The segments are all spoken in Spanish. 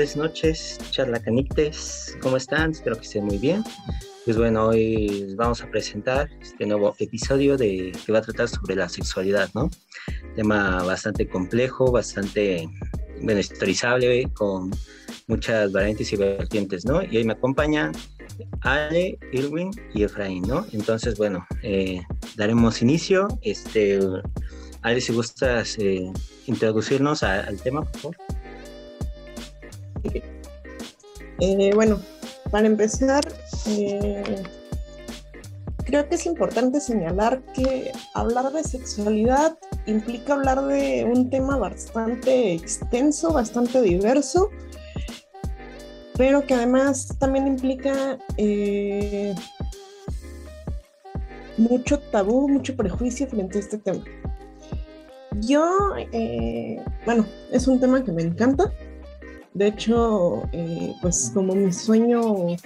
tardes, noches, charlacanites, ¿cómo están? Espero que estén muy bien. Pues bueno, hoy les vamos a presentar este nuevo episodio de que va a tratar sobre la sexualidad, ¿no? Tema bastante complejo, bastante, bueno, historizable, con muchas variantes y vertientes, ¿no? Y hoy me acompaña Ale, Irwin y Efraín, ¿no? Entonces, bueno, eh, daremos inicio. Este, Ale, si gustas eh, introducirnos al tema, por favor. Eh, bueno, para empezar, eh, creo que es importante señalar que hablar de sexualidad implica hablar de un tema bastante extenso, bastante diverso, pero que además también implica eh, mucho tabú, mucho prejuicio frente a este tema. Yo, bueno, es un tema que me encanta, de hecho, eh, pues como mi sueño,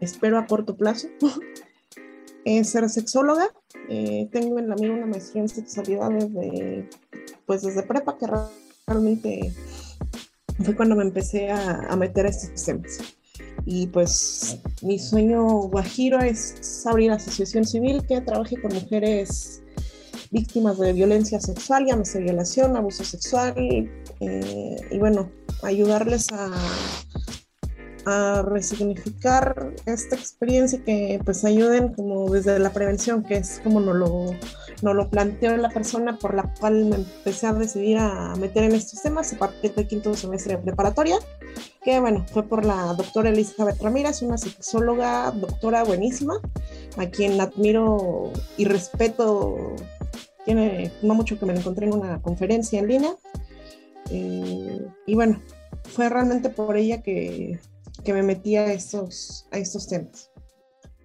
espero a corto plazo, es ser sexóloga. Eh, tengo en la mía una maestría en sexualidad desde, pues desde prepa, que realmente fue cuando me empecé a, meter a estos temas. Y pues mi sueño guajiro es abrir asociación civil que trabaje con mujeres víctimas de violencia sexual, llámese violación, abuso sexual, eh, y bueno, ayudarles a, resignificar esta experiencia que pues ayuden como desde la prevención, que es como nos lo, no lo planteó la persona por la cual me empecé a decidir a meter en estos temas a partir del quinto semestre de preparatoria, que bueno, fue por la doctora Elizabeth Ramírez, una sexóloga, doctora buenísima, a quien admiro y respeto. Tiene no mucho que me encontré en una conferencia en línea eh, y bueno, fue realmente por ella que, que, me metí a estos, a estos temas.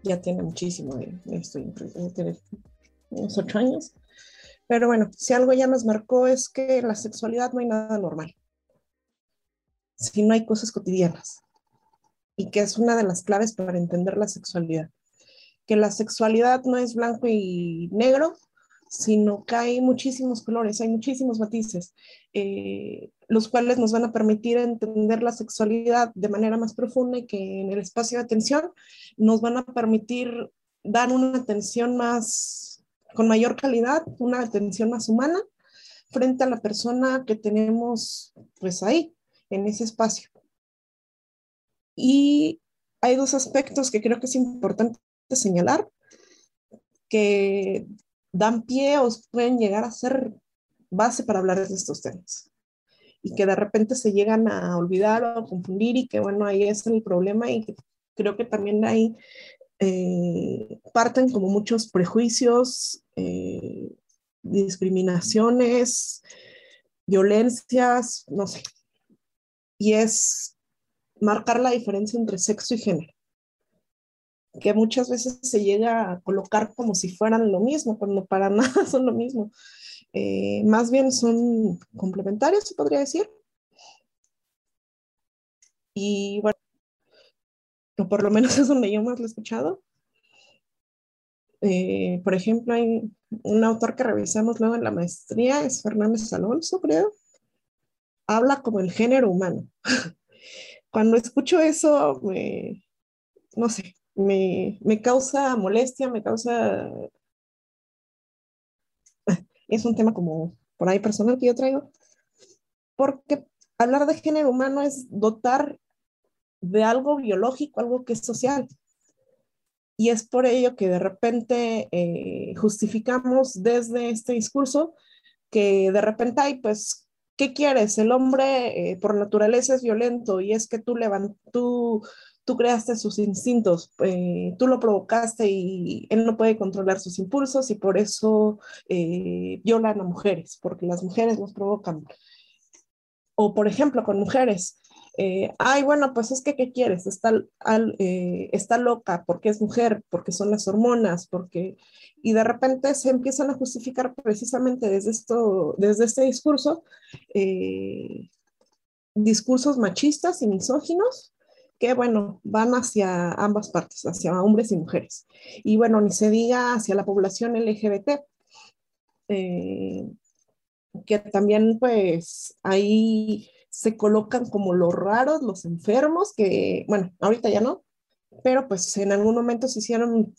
Ya tiene muchísimo, de, estoy tiene unos ocho años. Pero bueno, si algo ya nos marcó es que la sexualidad no hay nada normal. Si no hay cosas cotidianas. Y que es una de las claves para entender la sexualidad. Que la sexualidad no es blanco y negro, sino que hay muchísimos colores, hay muchísimos matices, eh, los cuales nos van a permitir entender la sexualidad de manera más profunda y que en el espacio de atención nos van a permitir dar una atención más, con mayor calidad, una atención más humana frente a la persona que tenemos pues ahí, en ese espacio. Y hay dos aspectos que creo que es importante señalar, que dan pie o pueden llegar a ser base para hablar de estos temas y que de repente se llegan a olvidar o a confundir y que bueno, ahí es el problema y creo que también ahí eh, parten como muchos prejuicios, eh, discriminaciones, violencias, no sé. Y es marcar la diferencia entre sexo y género que muchas veces se llega a colocar como si fueran lo mismo, cuando para nada son lo mismo. Eh, más bien son complementarios, se podría decir. Y bueno, o por lo menos es donde yo más lo he escuchado. Eh, por ejemplo, hay un autor que revisamos luego en la maestría, es Fernández Alonso, creo. Habla como el género humano. Cuando escucho eso, no sé, me, me causa molestia, me causa... Es un tema como por ahí personal que yo traigo, porque hablar de género humano es dotar de algo biológico, algo que es social. Y es por ello que de repente eh, justificamos desde este discurso que de repente hay, pues, ¿qué quieres? El hombre eh, por naturaleza es violento y es que tú, levant tú tú creaste sus instintos, eh, tú lo provocaste y él no puede controlar sus impulsos y por eso eh, violan a mujeres, porque las mujeres los provocan. O por ejemplo, con mujeres, eh, ay, bueno, pues es que, ¿qué quieres? Está, está loca porque es mujer, porque son las hormonas, porque... Y de repente se empiezan a justificar precisamente desde, esto, desde este discurso, discursos machistas y misóginos que, bueno, van hacia ambas partes, hacia hombres y mujeres. Y bueno, ni se diga hacia la población LGBT, eh, que también pues ahí se colocan como los raros, los enfermos, que, bueno, ahorita ya no, pero pues en algún momento se hicieron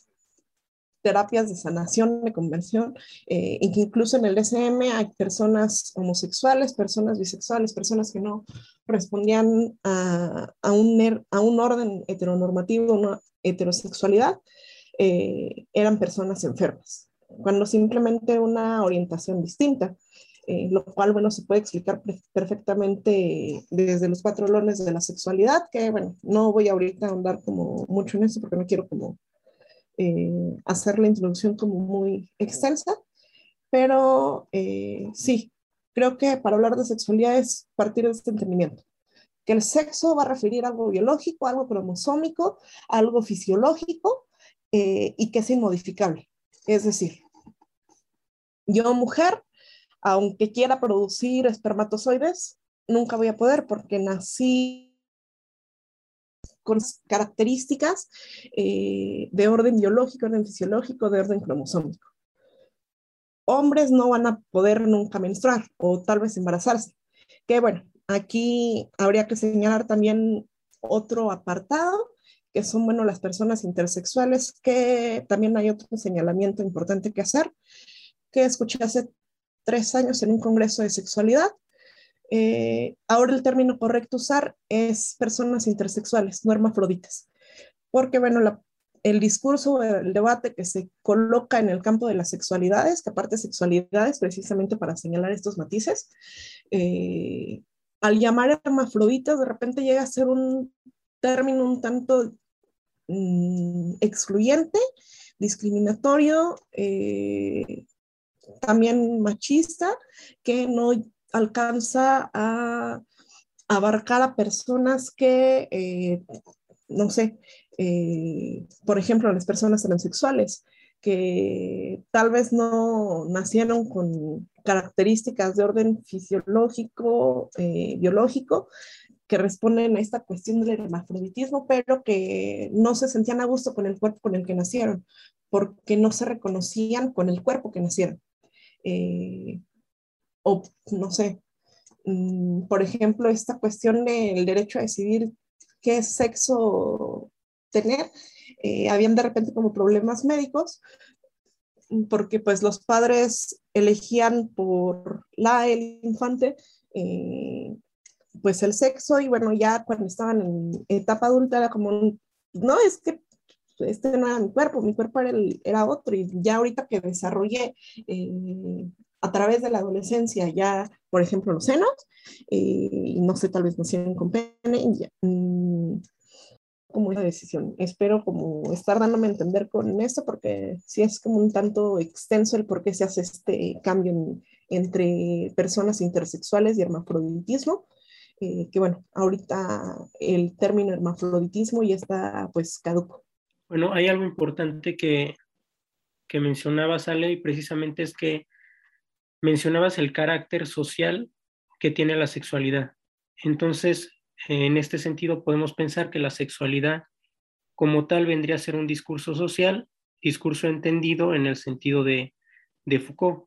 terapias de sanación, de conversión, eh, incluso en el DSM hay personas homosexuales, personas bisexuales, personas que no respondían a, a, un, a un, orden heteronormativo, una heterosexualidad, eh, eran personas enfermas, cuando simplemente una orientación distinta. Eh, lo cual, bueno, se puede explicar perfectamente desde los cuatro lones de la sexualidad, que, bueno, no voy ahorita a andar como mucho en eso porque no quiero como eh, hacer la introducción como muy extensa, pero eh, sí, creo que para hablar de sexualidad es partir de este entendimiento, que el sexo va a referir a algo biológico, algo cromosómico, algo fisiológico eh, y que es inmodificable. Es decir, yo mujer, aunque quiera producir espermatozoides, nunca voy a poder porque nací con características eh, de orden biológico, orden fisiológico, de orden cromosómico. Hombres no van a poder nunca menstruar o tal vez embarazarse. Que bueno, aquí habría que señalar también otro apartado, que son, bueno, las personas intersexuales, que también hay otro señalamiento importante que hacer, que escuché hace tres años en un congreso de sexualidad, eh, ahora el término correcto usar es personas intersexuales, no hermafroditas, porque bueno, el discurso, el debate que se coloca en el campo de las sexualidades, que aparte sexualidades precisamente para señalar estos matices, eh, al llamar hermafroditas de repente llega a ser un término un tanto mm, excluyente, discriminatorio, eh, también machista, que no alcanza a abarcar a personas que, eh, no sé, eh, por ejemplo, las personas transexuales, que tal vez no nacieron con características de orden fisiológico, eh, biológico, que responden a esta cuestión del hermafroditismo, pero que no se sentían a gusto con el cuerpo con el que nacieron, porque no se reconocían con el cuerpo que nacieron o no sé, mm, por ejemplo, esta cuestión del derecho a decidir qué sexo tener, eh, habían de repente como problemas médicos, porque pues los padres elegían por la, el infante, eh, pues el sexo y bueno, ya cuando estaban en etapa adulta era como, no, es que este no era mi cuerpo, mi cuerpo era, era otro y ya ahorita que desarrollé eh, a través de la adolescencia ya, por ejemplo, los senos, eh, y no sé, tal vez nacieron con pene, mm, como una decisión. Espero como estar dándome a entender con esto porque sí es como un tanto extenso el por qué se hace este cambio entre personas intersexuales y hermafroditismo, eh, que bueno, ahorita el término hermafroditismo ya está pues caduco. Bueno, hay algo importante que, que mencionaba Sale y precisamente es que mencionabas el carácter social que tiene la sexualidad. Entonces, en este sentido, podemos pensar que la sexualidad como tal vendría a ser un discurso social, discurso entendido en el sentido de, Foucault.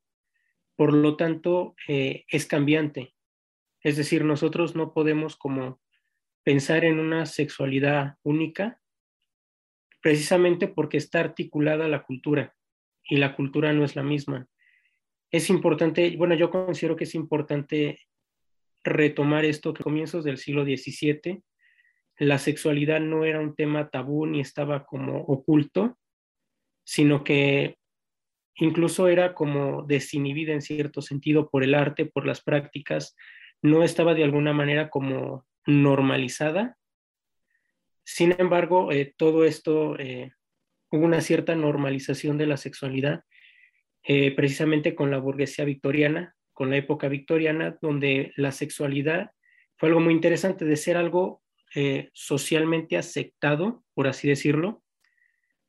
Por lo tanto, eh, es cambiante. Es decir, nosotros no podemos como pensar en una sexualidad única, precisamente porque está articulada la cultura y la cultura no es la misma es importante, bueno, yo considero que es importante retomar esto que a comienzos del siglo XVII la sexualidad no era un tema tabú ni estaba como oculto, sino que incluso era como desinhibida en cierto sentido por el arte, por las prácticas, no estaba de alguna manera como normalizada. Sin embargo, eh, todo esto, eh, hubo una cierta normalización de la sexualidad eh, precisamente con la burguesía victoriana, con la época victoriana, donde la sexualidad fue algo muy interesante de ser algo eh, socialmente aceptado, por así decirlo.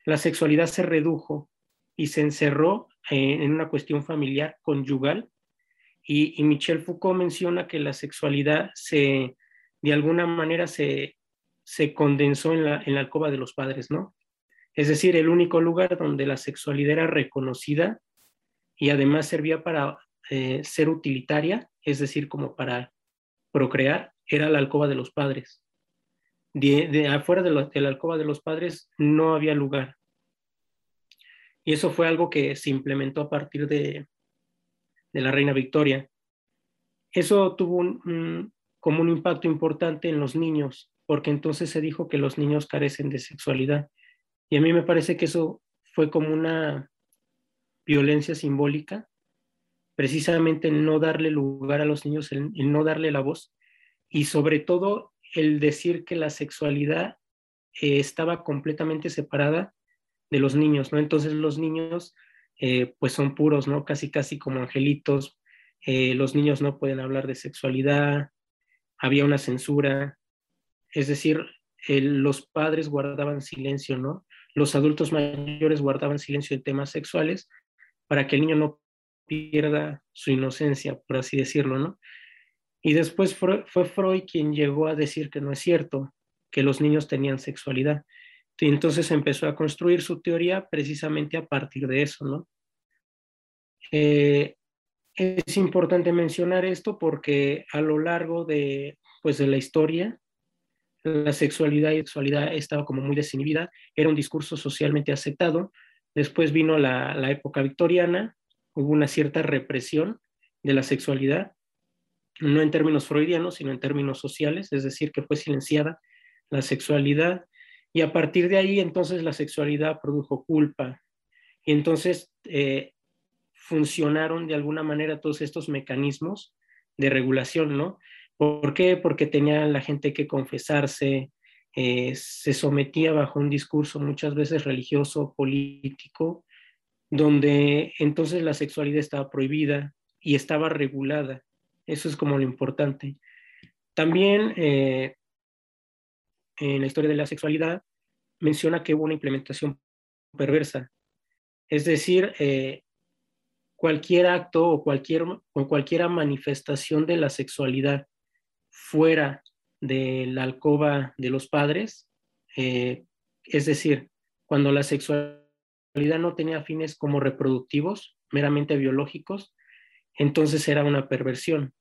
La sexualidad se redujo y se encerró eh, en una cuestión familiar, conyugal, y, Michel Foucault menciona que la sexualidad se, de alguna manera, se, se condensó en la, en la alcoba de los padres, ¿no? Es decir, el único lugar donde la sexualidad era reconocida y además servía para eh, ser utilitaria, es decir, como para procrear era la alcoba de los padres. De, afuera de, la alcoba de los padres no había lugar. Y eso fue algo que se implementó a partir de, la reina Victoria. Eso tuvo como un impacto importante en los niños, porque entonces se dijo que los niños carecen de sexualidad. Y a mí me parece que eso fue como una violencia simbólica, precisamente no darle lugar a los niños, el, no darle la voz, y sobre todo el decir que la sexualidad eh, estaba completamente separada de los niños, ¿no? Entonces los niños eh, pues son puros, ¿no? Casi, casi como angelitos, eh, los niños no pueden hablar de sexualidad, había una censura, es decir, los padres guardaban silencio, ¿no? Los adultos mayores guardaban silencio en temas sexuales para que el niño no pierda su inocencia, por así decirlo, ¿no? Y después fue Freud quien llegó a decir que no es cierto, que los niños tenían sexualidad. Y entonces empezó a construir su teoría precisamente a partir de eso, ¿no? Eh, es importante mencionar esto porque a lo largo de, pues, de la historia, la sexualidad y sexualidad estaba como muy desinhibida, era un discurso socialmente aceptado. Después vino la, época victoriana, hubo una cierta represión de la sexualidad, no en términos freudianos, sino en términos sociales, es decir, que fue silenciada la sexualidad y a partir de ahí entonces la sexualidad produjo culpa y entonces eh, funcionaron de alguna manera todos estos mecanismos de regulación, ¿no? ¿Por qué? Porque tenía la gente que confesarse, eh, se sometía bajo un discurso muchas veces religioso, político, donde entonces la sexualidad estaba prohibida y estaba regulada. Eso es como lo importante. También eh, en la historia de la sexualidad menciona que hubo una implementación perversa. Es decir, eh, cualquier acto o cualquier, o cualquier manifestación de la sexualidad fuera de la alcoba de los padres, eh, es decir, cuando la sexualidad no tenía fines como reproductivos, meramente biológicos, entonces era una perversión.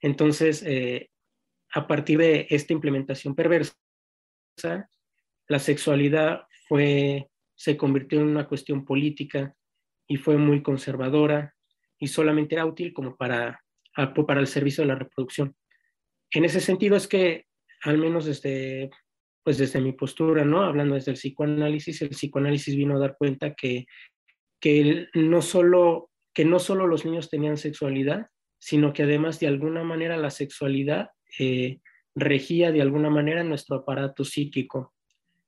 Entonces, eh, a partir de esta implementación perversa, la sexualidad fue, se convirtió en una cuestión política y fue muy conservadora y solamente era útil como para, para el servicio de la reproducción. En ese sentido es que, al menos desde, pues desde mi postura, ¿no? hablando desde el psicoanálisis, el psicoanálisis vino a dar cuenta que, que, no solo, que no solo los niños tenían sexualidad, sino que además de alguna manera la sexualidad eh, regía de alguna manera nuestro aparato psíquico.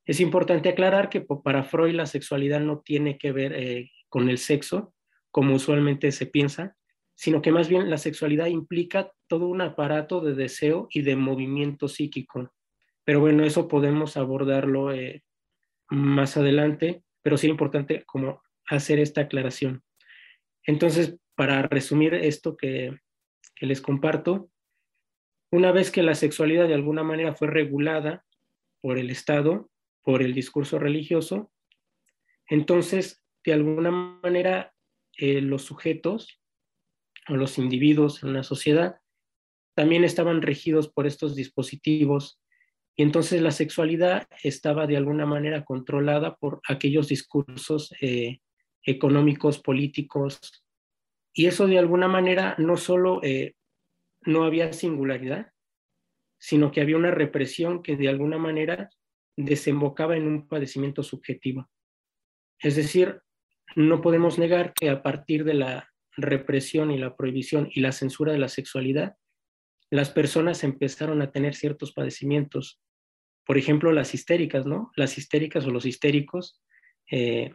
Es importante aclarar que para Freud la sexualidad no tiene que ver eh, con el sexo, como usualmente se piensa, sino que más bien la sexualidad implica todo un aparato de deseo y de movimiento psíquico. Pero bueno, eso podemos abordarlo eh, más adelante, pero sí es importante como hacer esta aclaración. Entonces, para resumir esto que, que les comparto, una vez que la sexualidad de alguna manera fue regulada por el Estado, por el discurso religioso, entonces, de alguna manera, eh, los sujetos los individuos en una sociedad también estaban regidos por estos dispositivos y entonces la sexualidad estaba de alguna manera controlada por aquellos discursos eh, económicos, políticos, y eso de alguna manera no solo eh, no había singularidad, sino que había una represión que de alguna manera desembocaba en un padecimiento subjetivo. Es decir, no podemos negar que a partir de la represión y la prohibición y la censura de la sexualidad, las personas empezaron a tener ciertos padecimientos. Por ejemplo, las histéricas, ¿no? Las histéricas o los histéricos eh,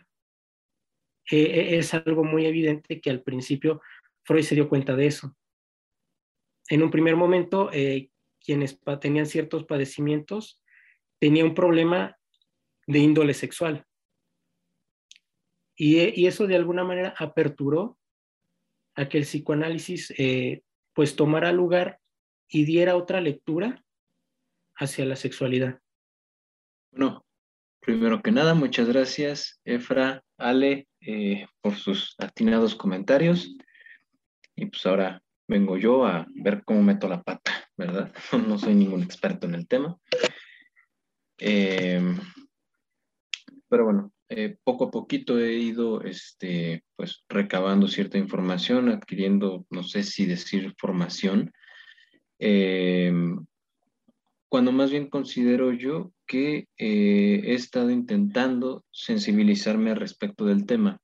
eh, es algo muy evidente que al principio Freud se dio cuenta de eso en un primer momento, eh, quienes tenían ciertos padecimientos tenían un problema de índole sexual. Y, eso de alguna manera aperturó a que el psicoanálisis eh, pues tomara lugar y diera otra lectura hacia la sexualidad. Bueno, primero que nada, muchas gracias, Efra, Ale, eh, por sus atinados comentarios. Y pues ahora vengo yo a ver cómo meto la pata, ¿verdad? No soy ningún experto en el tema. Em, pero bueno, eh, poco a poquito he ido este, pues, recabando cierta información, adquiriendo, no sé si decir formación, em, cuando más bien considero yo que eh, he estado intentando sensibilizarme respecto del tema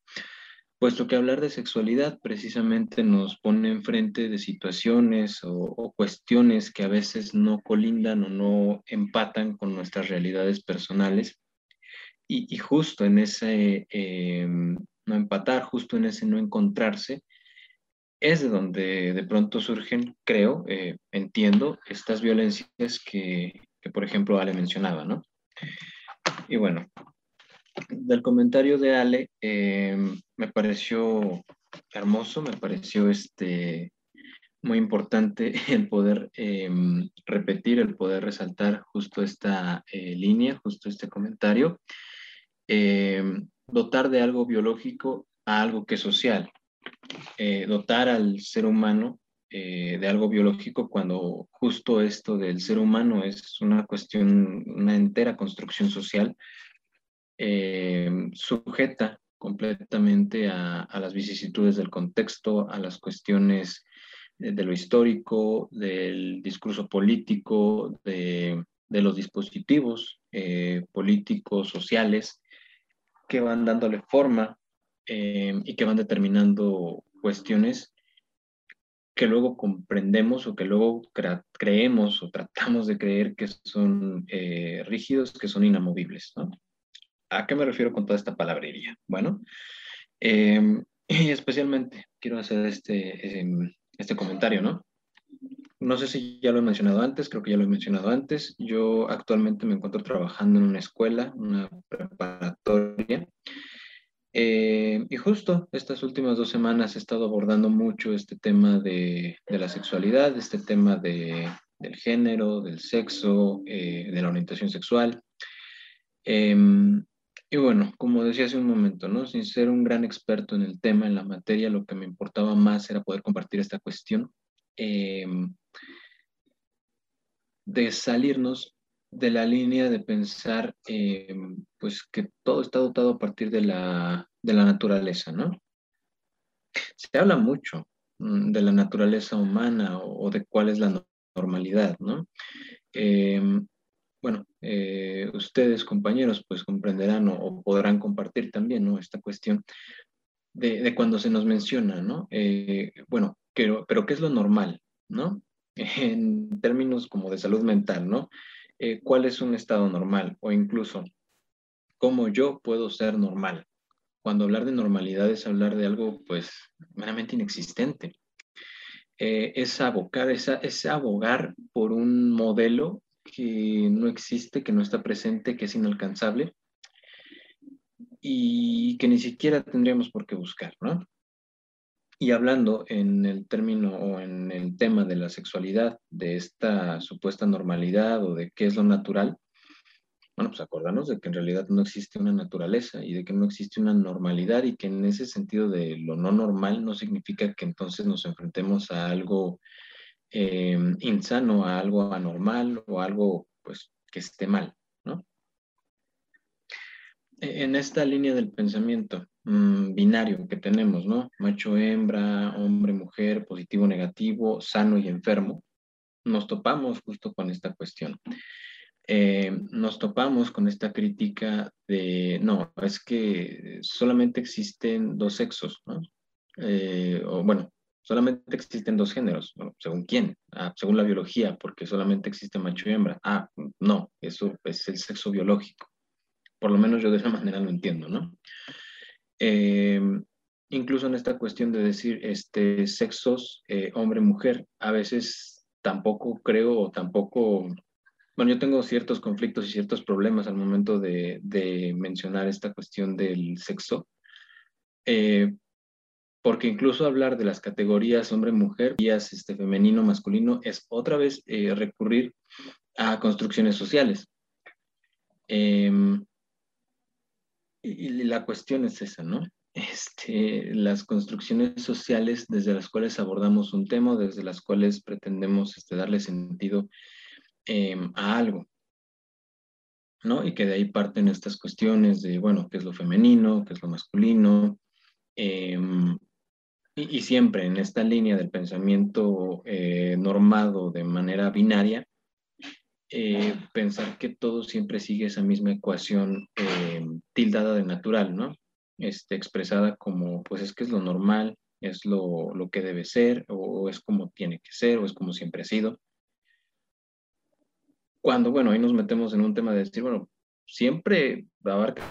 puesto que hablar de sexualidad precisamente nos pone enfrente de situaciones o, cuestiones que a veces no colindan o no empatan con nuestras realidades personales. Y, justo en ese em, no empatar, justo en ese no encontrarse, es de donde de pronto surgen, creo, eh, entiendo, estas violencias que, que, por ejemplo, Ale mencionaba, ¿no? Y bueno, del comentario de Ale, em, me pareció hermoso, me pareció este, muy importante el poder repetir, el poder resaltar justo esta eh, línea, justo este comentario. Em, dotar de algo biológico a algo que es social. Eh, dotar al ser humano eh, de algo biológico cuando justo esto del ser humano es una cuestión, una entera construcción social eh, sujeta completamente a, las vicisitudes del contexto, a las cuestiones de, lo histórico, del discurso político, de, los dispositivos eh, políticos, sociales, que van dándole forma eh, y que van determinando cuestiones que luego comprendemos o que luego creemos o tratamos de creer que son rígidos, que son inamovibles. ¿no? ¿A qué me refiero con toda esta palabrería? Bueno, em, y especialmente quiero hacer este, em, este comentario, ¿no? No sé si ya lo he mencionado antes, creo que ya lo he mencionado antes. Yo actualmente me encuentro trabajando en una escuela, una preparatoria. Eh, y justo estas últimas dos semanas he estado abordando mucho este tema de, la sexualidad, este tema de, del género, del sexo, eh, de la orientación sexual. Em, y bueno, como decía hace un momento, ¿no? Sin ser un gran experto en el tema, en la materia, lo que me importaba más era poder compartir esta cuestión, em, de salirnos de la línea de pensar, em, pues, que todo está dotado a partir de la, de la naturaleza, ¿no? Se habla mucho mm, de la naturaleza humana o, de cuál es la normalidad, ¿no? Em, bueno, eh, ustedes, compañeros, pues comprenderán o, podrán compartir también, ¿no? Esta cuestión de, cuando se nos menciona, ¿no? Eh, bueno, pero, ¿qué es lo normal, ¿no? En términos como de salud mental, ¿no? Eh, ¿Cuál es un estado normal? O incluso, ¿cómo yo puedo ser normal? Cuando hablar de normalidad es hablar de algo, pues, meramente inexistente. es abocar, es abogar por un modelo que no existe, que no está presente, que es inalcanzable y que ni siquiera tendríamos por qué buscar, ¿no? Y hablando en el término o en el tema de la sexualidad, de esta supuesta normalidad o de qué es lo natural, bueno, pues acordarnos de que en realidad no existe una naturaleza y de que no existe una normalidad y que en ese sentido de lo no normal no significa que entonces nos enfrentemos a algo eh, insano a algo anormal o algo pues que esté mal, en esta línea del pensamiento mm, binario que tenemos, ¿no? Macho, hembra, hombre, mujer, positivo, negativo, sano y enfermo, nos topamos justo con esta cuestión. Eh, nos topamos con esta crítica de, no, es que solamente existen dos sexos, ¿no? Eh, o bueno, solamente existen dos géneros, ¿según quién? Ah, según la biología, porque solamente existe macho y hembra. Ah, no, eso es el sexo biológico. Por lo menos yo de esa manera lo entiendo, ¿no? Eh, incluso en esta cuestión de decir este, sexos, eh, hombre-mujer, a veces tampoco creo o tampoco, bueno, yo tengo ciertos conflictos y ciertos problemas al momento de, de mencionar esta cuestión del sexo, eh, porque incluso hablar de las categorías hombre-mujer, este, femenino-masculino, es otra vez eh, recurrir a construcciones sociales. Y, la cuestión es esa, ¿no? este, las construcciones sociales desde las cuales abordamos un tema, desde las cuales pretendemos este, darle sentido em, a algo. ¿no? Y que de ahí parten estas cuestiones de, bueno, qué es lo femenino, qué es lo masculino, em, y, siempre en esta línea del pensamiento eh, normado de manera binaria, eh, pensar que todo siempre sigue esa misma ecuación em, tildada de natural, ¿no? Este, expresada como, pues es que es lo normal, es lo, lo que debe ser, o es como tiene que ser, o es como siempre ha sido cuando, bueno, ahí nos metemos en un tema de decir, bueno, siempre abarca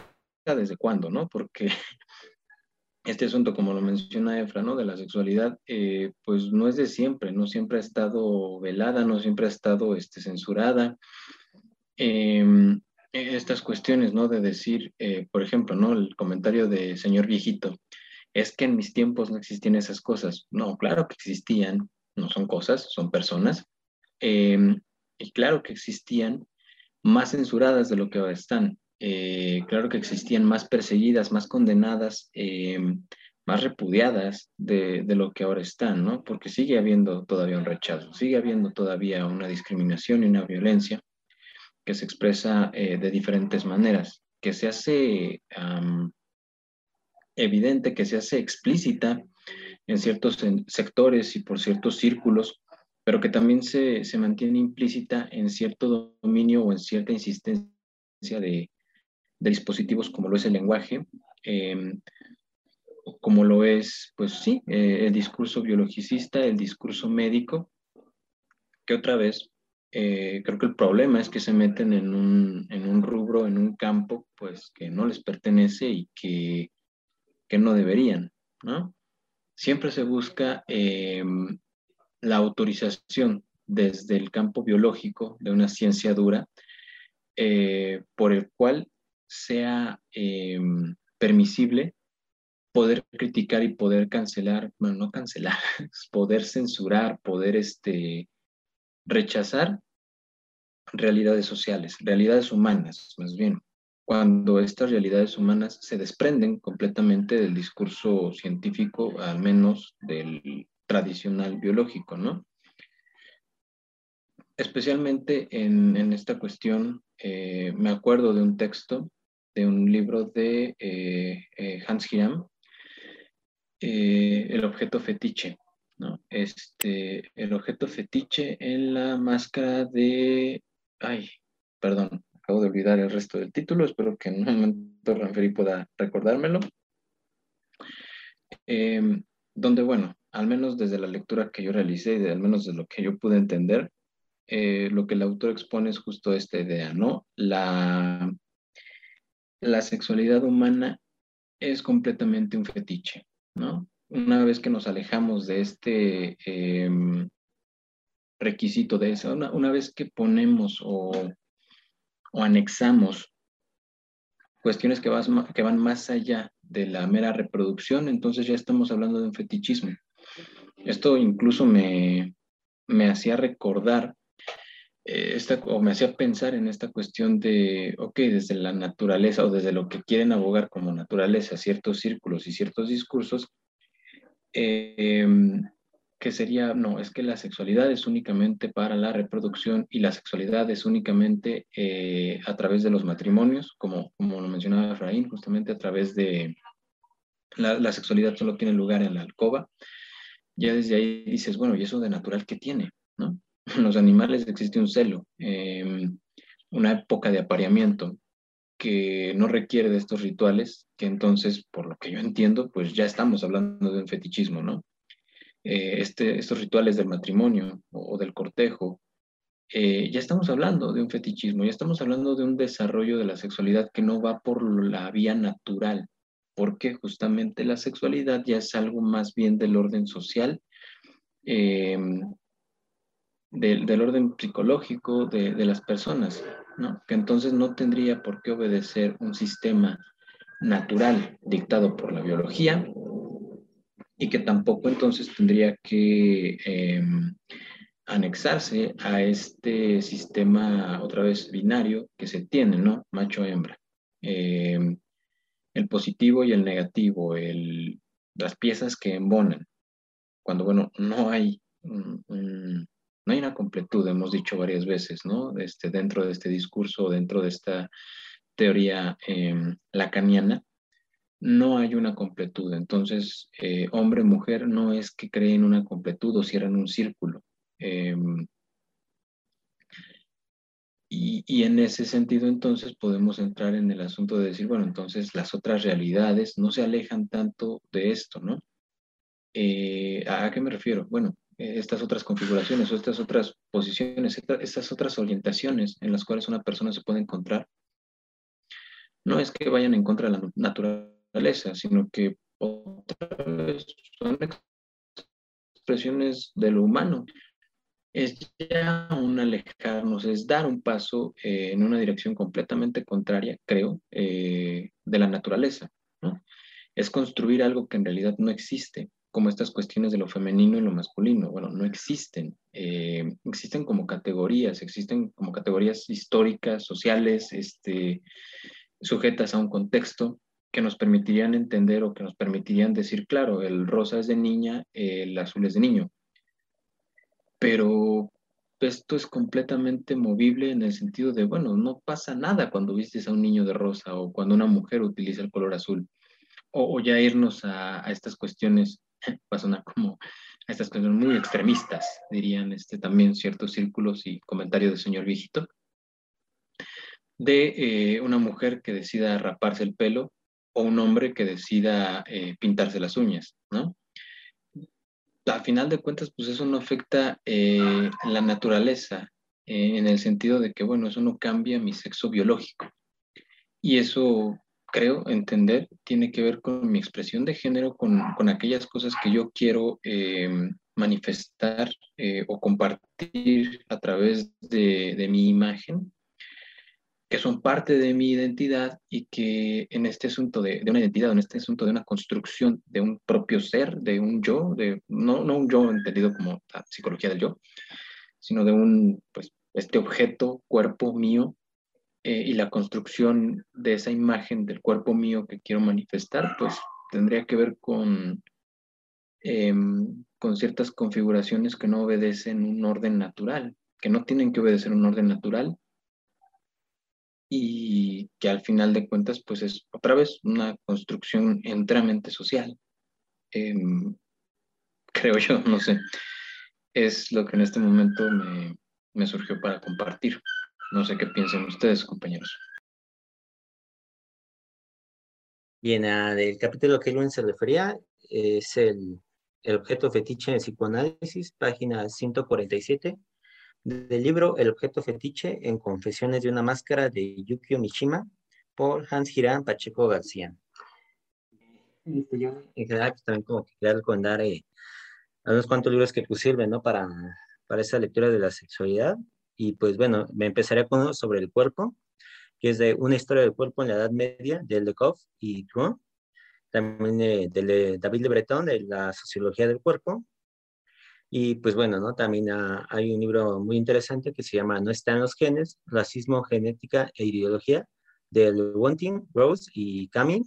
desde cuándo, ¿no? Porque este asunto, como lo menciona Efra, ¿no? De la sexualidad, eh, pues no es de siempre, no siempre ha estado velada, no siempre ha estado este, censurada. Em, estas cuestiones, ¿no? De decir, eh, por ejemplo, ¿no? El comentario de señor viejito, es que en mis tiempos no existían esas cosas. No, claro que existían, no son cosas, son personas. Em, y claro que existían más censuradas de lo que ahora están. Eh, claro que existían más perseguidas, más condenadas, eh, más repudiadas de, lo que ahora están, ¿no? Porque sigue habiendo todavía un rechazo, sigue habiendo todavía una discriminación y una violencia que se expresa eh, de diferentes maneras, que se hace evidente, que se hace explícita en ciertos sectores y por ciertos círculos pero que también se, se mantiene implícita en cierto dominio o en cierta insistencia de, dispositivos como lo es el lenguaje, em, como lo es, pues sí, eh, el discurso biologicista, el discurso médico, que otra vez, eh, creo que el problema es que se meten en un, en un, rubro, en un campo, pues que no les pertenece y que, que no deberían, ¿no? Siempre se busca em, la autorización desde el campo biológico de una ciencia dura eh, por el cual sea eh, permisible poder criticar y poder cancelar, bueno, no cancelar, poder censurar, poder este, rechazar realidades sociales, realidades humanas, más bien, cuando estas realidades humanas se desprenden completamente del discurso científico, al menos del tradicional biológico, ¿no? Especialmente en, esta cuestión, eh, me acuerdo de un texto, de un libro de eh, eh, Hans Hiram, El objeto fetiche, ¿no? Este, el objeto fetiche en la máscara de... Ay, perdón, acabo de olvidar el resto del título, espero que en un momento Ranferi pueda recordármelo. donde, bueno, al menos desde la lectura que yo realicé y al menos de lo que yo pude entender, eh, lo que el autor expone es justo esta idea, ¿no? La, la sexualidad humana es completamente un fetiche, ¿no? Una vez que nos alejamos de este em, requisito de eso, una, vez que ponemos o, o anexamos cuestiones que, que van más allá de la mera reproducción, entonces ya estamos hablando de un fetichismo. Esto incluso me, hacía recordar eh, esta, o me hacía pensar en esta cuestión de, ok, desde la naturaleza o desde lo que quieren abogar como naturaleza, ciertos círculos y ciertos discursos, em, que sería, no, es que la sexualidad es únicamente para la reproducción y la sexualidad es únicamente eh, a través de los matrimonios, como, como lo mencionaba Efraín, justamente a través de la, sexualidad solo tiene lugar en la alcoba ya desde ahí dices, bueno, ¿y eso de natural qué tiene? ¿no? En los animales existe un celo, em, una época de apareamiento que no requiere de estos rituales, que entonces, por lo que yo entiendo, pues ya estamos hablando de un fetichismo, ¿no? Eh, este, estos rituales del matrimonio o, del cortejo, eh, ya estamos hablando de un fetichismo, ya estamos hablando de un desarrollo de la sexualidad que no va por la vía natural, porque justamente la sexualidad ya es algo más bien del orden social, em, del, orden psicológico de, las personas, ¿no? que entonces no tendría por qué obedecer un sistema natural dictado por la biología y que tampoco entonces tendría que em, anexarse a este sistema otra vez binario que se tiene, ¿no? Macho-hembra. Em, el positivo y el negativo, el, las piezas que embonan, cuando, bueno, no hay, no hay una completud, hemos dicho varias veces, ¿no? Este, dentro de este discurso, dentro de esta teoría em, lacaniana, no hay una completud. Entonces, eh, hombre, mujer, no es que creen una completud o cierran un círculo. Em, y, en ese sentido, entonces, podemos entrar en el asunto de decir, bueno, entonces las otras realidades no se alejan tanto de esto, ¿no? Eh, ¿A qué me refiero? Bueno, estas otras configuraciones o estas otras posiciones, estas otras orientaciones en las cuales una persona se puede encontrar, no es que vayan en contra de la naturaleza, sino que otra son expresiones de lo humano es ya un alejarnos, es dar un paso eh, en una dirección completamente contraria, creo, eh, de la naturaleza. ¿no? Es construir algo que en realidad no existe, como estas cuestiones de lo femenino y lo masculino. Bueno, no existen. Eh, existen como categorías, existen como categorías históricas, sociales, este, sujetas a un contexto que nos permitirían entender o que nos permitirían decir, claro, el rosa es de niña, el azul es de niño pero esto es completamente movible en el sentido de, bueno, no pasa nada cuando vistes a un niño de rosa o cuando una mujer utiliza el color azul. O, ya irnos a, estas cuestiones, va a sonar como a estas cuestiones muy extremistas, dirían este, también ciertos círculos y comentarios del señor viejito, de eh, una mujer que decida raparse el pelo o un hombre que decida eh, pintarse las uñas, ¿no? a final de cuentas, pues eso no afecta eh, la naturaleza, eh, en el sentido de que, bueno, eso no cambia mi sexo biológico. Y eso, creo, entender, tiene que ver con mi expresión de género, con, aquellas cosas que yo quiero eh, manifestar o compartir a través de, de mi imagen que son parte de mi identidad y que en este asunto de, de, una identidad, en este asunto de una construcción de un propio ser, de un yo, de, no, no un yo entendido como la psicología del yo, sino de un, pues, este objeto, cuerpo mío, eh, y la construcción de esa imagen del cuerpo mío que quiero manifestar, pues tendría que ver con, em, con ciertas configuraciones que no obedecen un orden natural, que no tienen que obedecer un orden natural, y que al final de cuentas pues es otra vez una construcción enteramente social. Em, creo yo, no sé. Es lo que en este momento me, me surgió para compartir. No sé qué piensen ustedes, compañeros. Bien, del capítulo que Luis se refería es el, el objeto fetiche en psicoanálisis, página 147 del libro El objeto fetiche en Confesiones de una máscara de Yukio Mishima por Hans Girán Pacheco García. Este, yo en general pues, también como que quería recomendar eh, unos cuantos libros que pues sirven ¿no? para, para esa lectura de la sexualidad. Y pues bueno, me empezaré con uno sobre el cuerpo, que es de una historia del cuerpo en la Edad Media, de Lecoq y Truon. También de David Le Breton, de la sociología del cuerpo, y pues bueno, ¿no? También hay un libro muy interesante que se llama No están los genes, racismo, genética e ideología, de Wanting, Rose y Cami.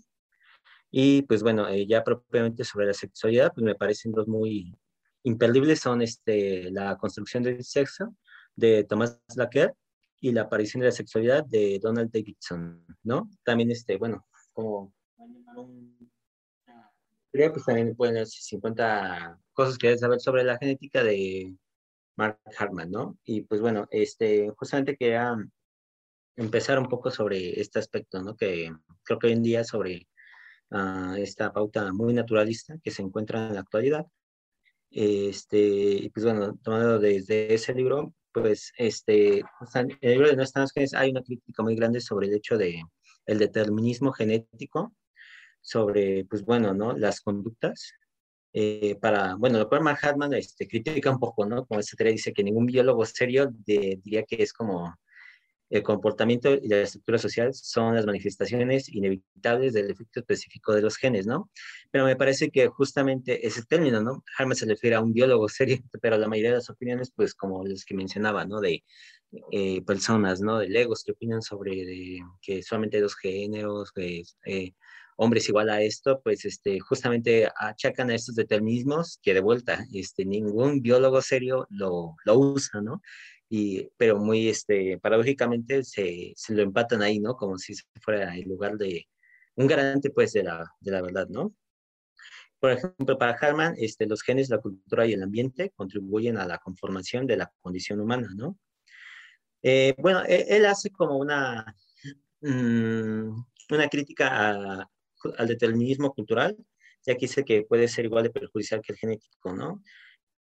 Y pues bueno, eh, ya propiamente sobre la sexualidad, pues me parecen dos muy imperdibles, son este, la construcción del sexo de Thomas Laquer y la aparición de la sexualidad de Donald Davidson, ¿no? También este, bueno, como creo pues también pueden ser 50 cosas que debes saber sobre la genética de Mark Hartman, ¿no? Y pues bueno, este, justamente quería empezar un poco sobre este aspecto, ¿no? Que creo que hoy en día sobre uh, esta pauta muy naturalista que se encuentra en la actualidad. Este, y pues bueno, tomando desde ese libro, pues este, en el libro de No están hay una crítica muy grande sobre el hecho de el determinismo genético sobre, pues bueno, ¿no? Las conductas. Eh, para, bueno, lo cual Manhattan este, critica un poco, ¿no? Como esta teoría dice que ningún biólogo serio diría que es como el comportamiento y la estructura social son las manifestaciones inevitables del efecto específico de los genes, ¿no? Pero me parece que justamente ese término, ¿no? Harman se refiere a un biólogo serio, pero la mayoría de las opiniones, pues como los que mencionaba, ¿no? De eh, personas, ¿no? De legos que opinan sobre de, que solamente dos géneros, que, eh, hombres igual a esto, pues este, justamente achacan a estos determinismos que de vuelta, este, ningún biólogo serio lo, lo usa, ¿no? Y, pero muy, este, paradójicamente se, se, lo empatan ahí, ¿no? Como si fuera el lugar de un garante, pues, de la, de la verdad, ¿no? Por ejemplo, para Harman, este, los genes, la cultura y el ambiente contribuyen a la conformación de la condición humana, ¿no? Eh, bueno, él, él, hace como una, mmm, una crítica a, al determinismo cultural, ya que dice que puede ser igual de perjudicial que el genético, ¿no?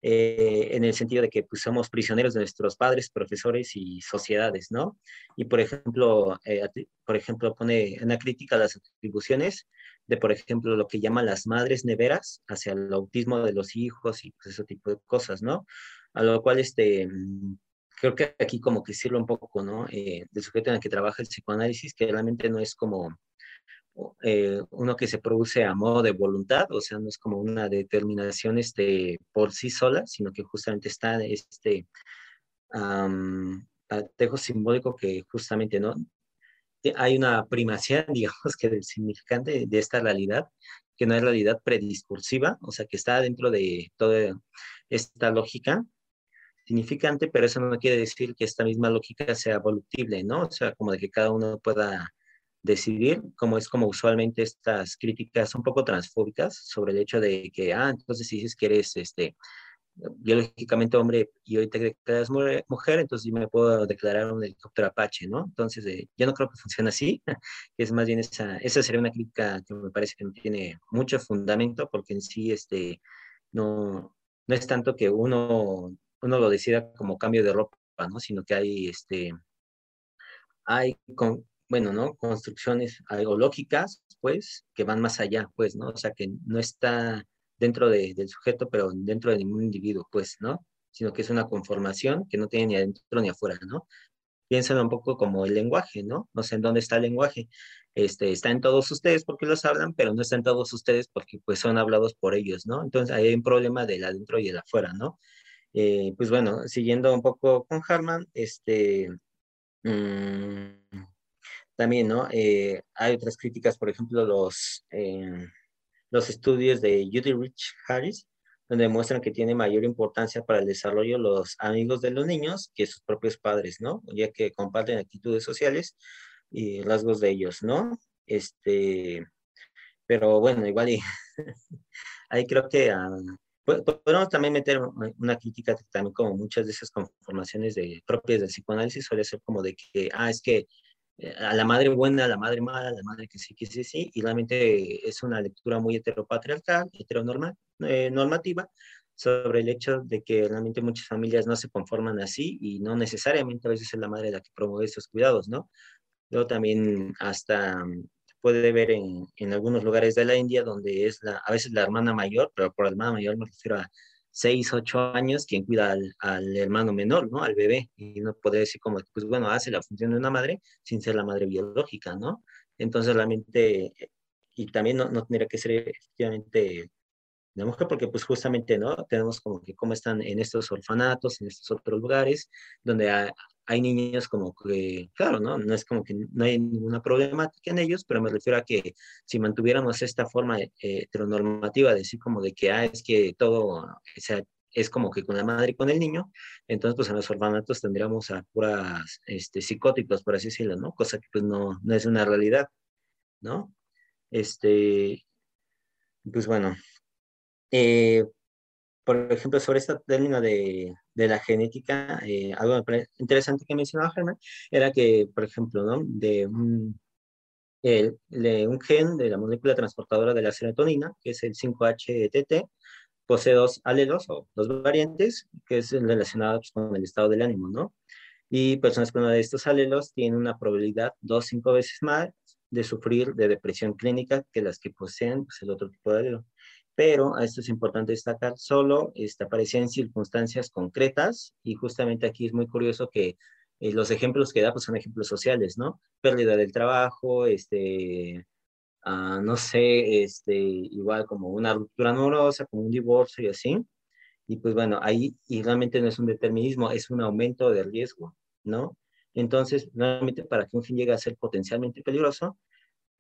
Eh, en el sentido de que pues, somos prisioneros de nuestros padres, profesores y sociedades, ¿no? Y por ejemplo, eh, por ejemplo, pone una crítica a las atribuciones de, por ejemplo, lo que llama las madres neveras hacia el autismo de los hijos y pues, ese tipo de cosas, ¿no? A lo cual, este, creo que aquí como que sirve un poco, ¿no? Eh, del sujeto en el que trabaja el psicoanálisis, que realmente no es como eh, uno que se produce a modo de voluntad, o sea, no es como una determinación este, por sí sola, sino que justamente está este um, tejo simbólico que justamente no hay una primacía, digamos, que del significante de esta realidad, que no es realidad prediscursiva, o sea, que está dentro de toda esta lógica significante, pero eso no quiere decir que esta misma lógica sea voluptible, ¿no? O sea, como de que cada uno pueda decidir, como es como usualmente estas críticas un poco transfóbicas sobre el hecho de que, ah, entonces dices que eres este, biológicamente hombre y hoy te declaras mujer, entonces yo me puedo declarar un helicóptero Apache, ¿no? Entonces, eh, yo no creo que funcione así, es más bien esa, esa sería una crítica que me parece que no tiene mucho fundamento, porque en sí, este, no, no es tanto que uno, uno lo decida como cambio de ropa, ¿no? Sino que hay, este, hay con, bueno, ¿no? Construcciones algo lógicas, pues, que van más allá, pues, ¿no? O sea, que no está dentro de, del sujeto, pero dentro de ningún individuo, pues, ¿no? Sino que es una conformación que no tiene ni adentro ni afuera, ¿no? Piénsalo un poco como el lenguaje, ¿no? No sé en dónde está el lenguaje. Este, está en todos ustedes porque los hablan, pero no está en todos ustedes porque pues son hablados por ellos, ¿no? Entonces hay un problema del adentro y del afuera, ¿no? Eh, pues bueno, siguiendo un poco con Harman, este, mmm, también, ¿no? Eh, hay otras críticas, por ejemplo, los, eh, los estudios de Judy Rich Harris, donde muestran que tiene mayor importancia para el desarrollo los amigos de los niños que sus propios padres, ¿no? Ya que comparten actitudes sociales y rasgos de ellos, ¿no? Este, pero bueno, igual y ahí creo que uh, podemos también meter una crítica también como muchas de esas conformaciones de, propias del psicoanálisis suele ser como de que, ah, es que a la madre buena, a la madre mala, a la madre que sí, que sí, sí, y realmente es una lectura muy heteropatriarcal, heteronormativa, eh, sobre el hecho de que realmente muchas familias no se conforman así y no necesariamente a veces es la madre la que promueve esos cuidados, ¿no? Luego también hasta puede ver en, en, algunos lugares de la India donde es la, a veces la hermana mayor, pero por hermana mayor me refiero a 6, 8 años quien cuida al, al, hermano menor, ¿no? Al bebé. Y no puede decir como, pues bueno, hace la función de una madre sin ser la madre biológica, ¿no? Entonces realmente, y también no, no tendría que ser efectivamente la mujer, porque pues justamente, ¿no? Tenemos como que cómo están en estos orfanatos, en estos otros lugares, donde hay, hay niños como que, claro, ¿no? No es como que no hay ninguna problemática en ellos, pero me refiero a que si mantuviéramos esta forma eh, heteronormativa de decir como de que, ah, es que todo, sea, es como que con la madre y con el niño, entonces pues en los orfanatos tendríamos a puras este, psicóticos, por así decirlo, ¿no? Cosa que pues no, no es una realidad, ¿no? Este, pues bueno, eh, por ejemplo, sobre esta término de, de la genética, eh, algo interesante que mencionaba Germán era que, por ejemplo, ¿no? de, un, el, gen de la molécula transportadora de la serotonina, que es el 5-HTT, posee dos alelos o dos variantes, que es relacionado pues, con el estado del ánimo, ¿no? Y personas con uno de estos alelos tienen una probabilidad dos, cinco veces más de sufrir de depresión clínica que las que poseen pues, el otro tipo de alelo pero esto es importante destacar, solo este, aparecía en circunstancias concretas y justamente aquí es muy curioso que eh, los ejemplos que da pues son ejemplos sociales, ¿no? Pérdida del trabajo, este, uh, no sé, este, igual como una ruptura amorosa, como un divorcio y así. Y pues bueno, ahí y realmente no es un determinismo, es un aumento de riesgo, ¿no? Entonces, realmente para que un fin llegue a ser potencialmente peligroso,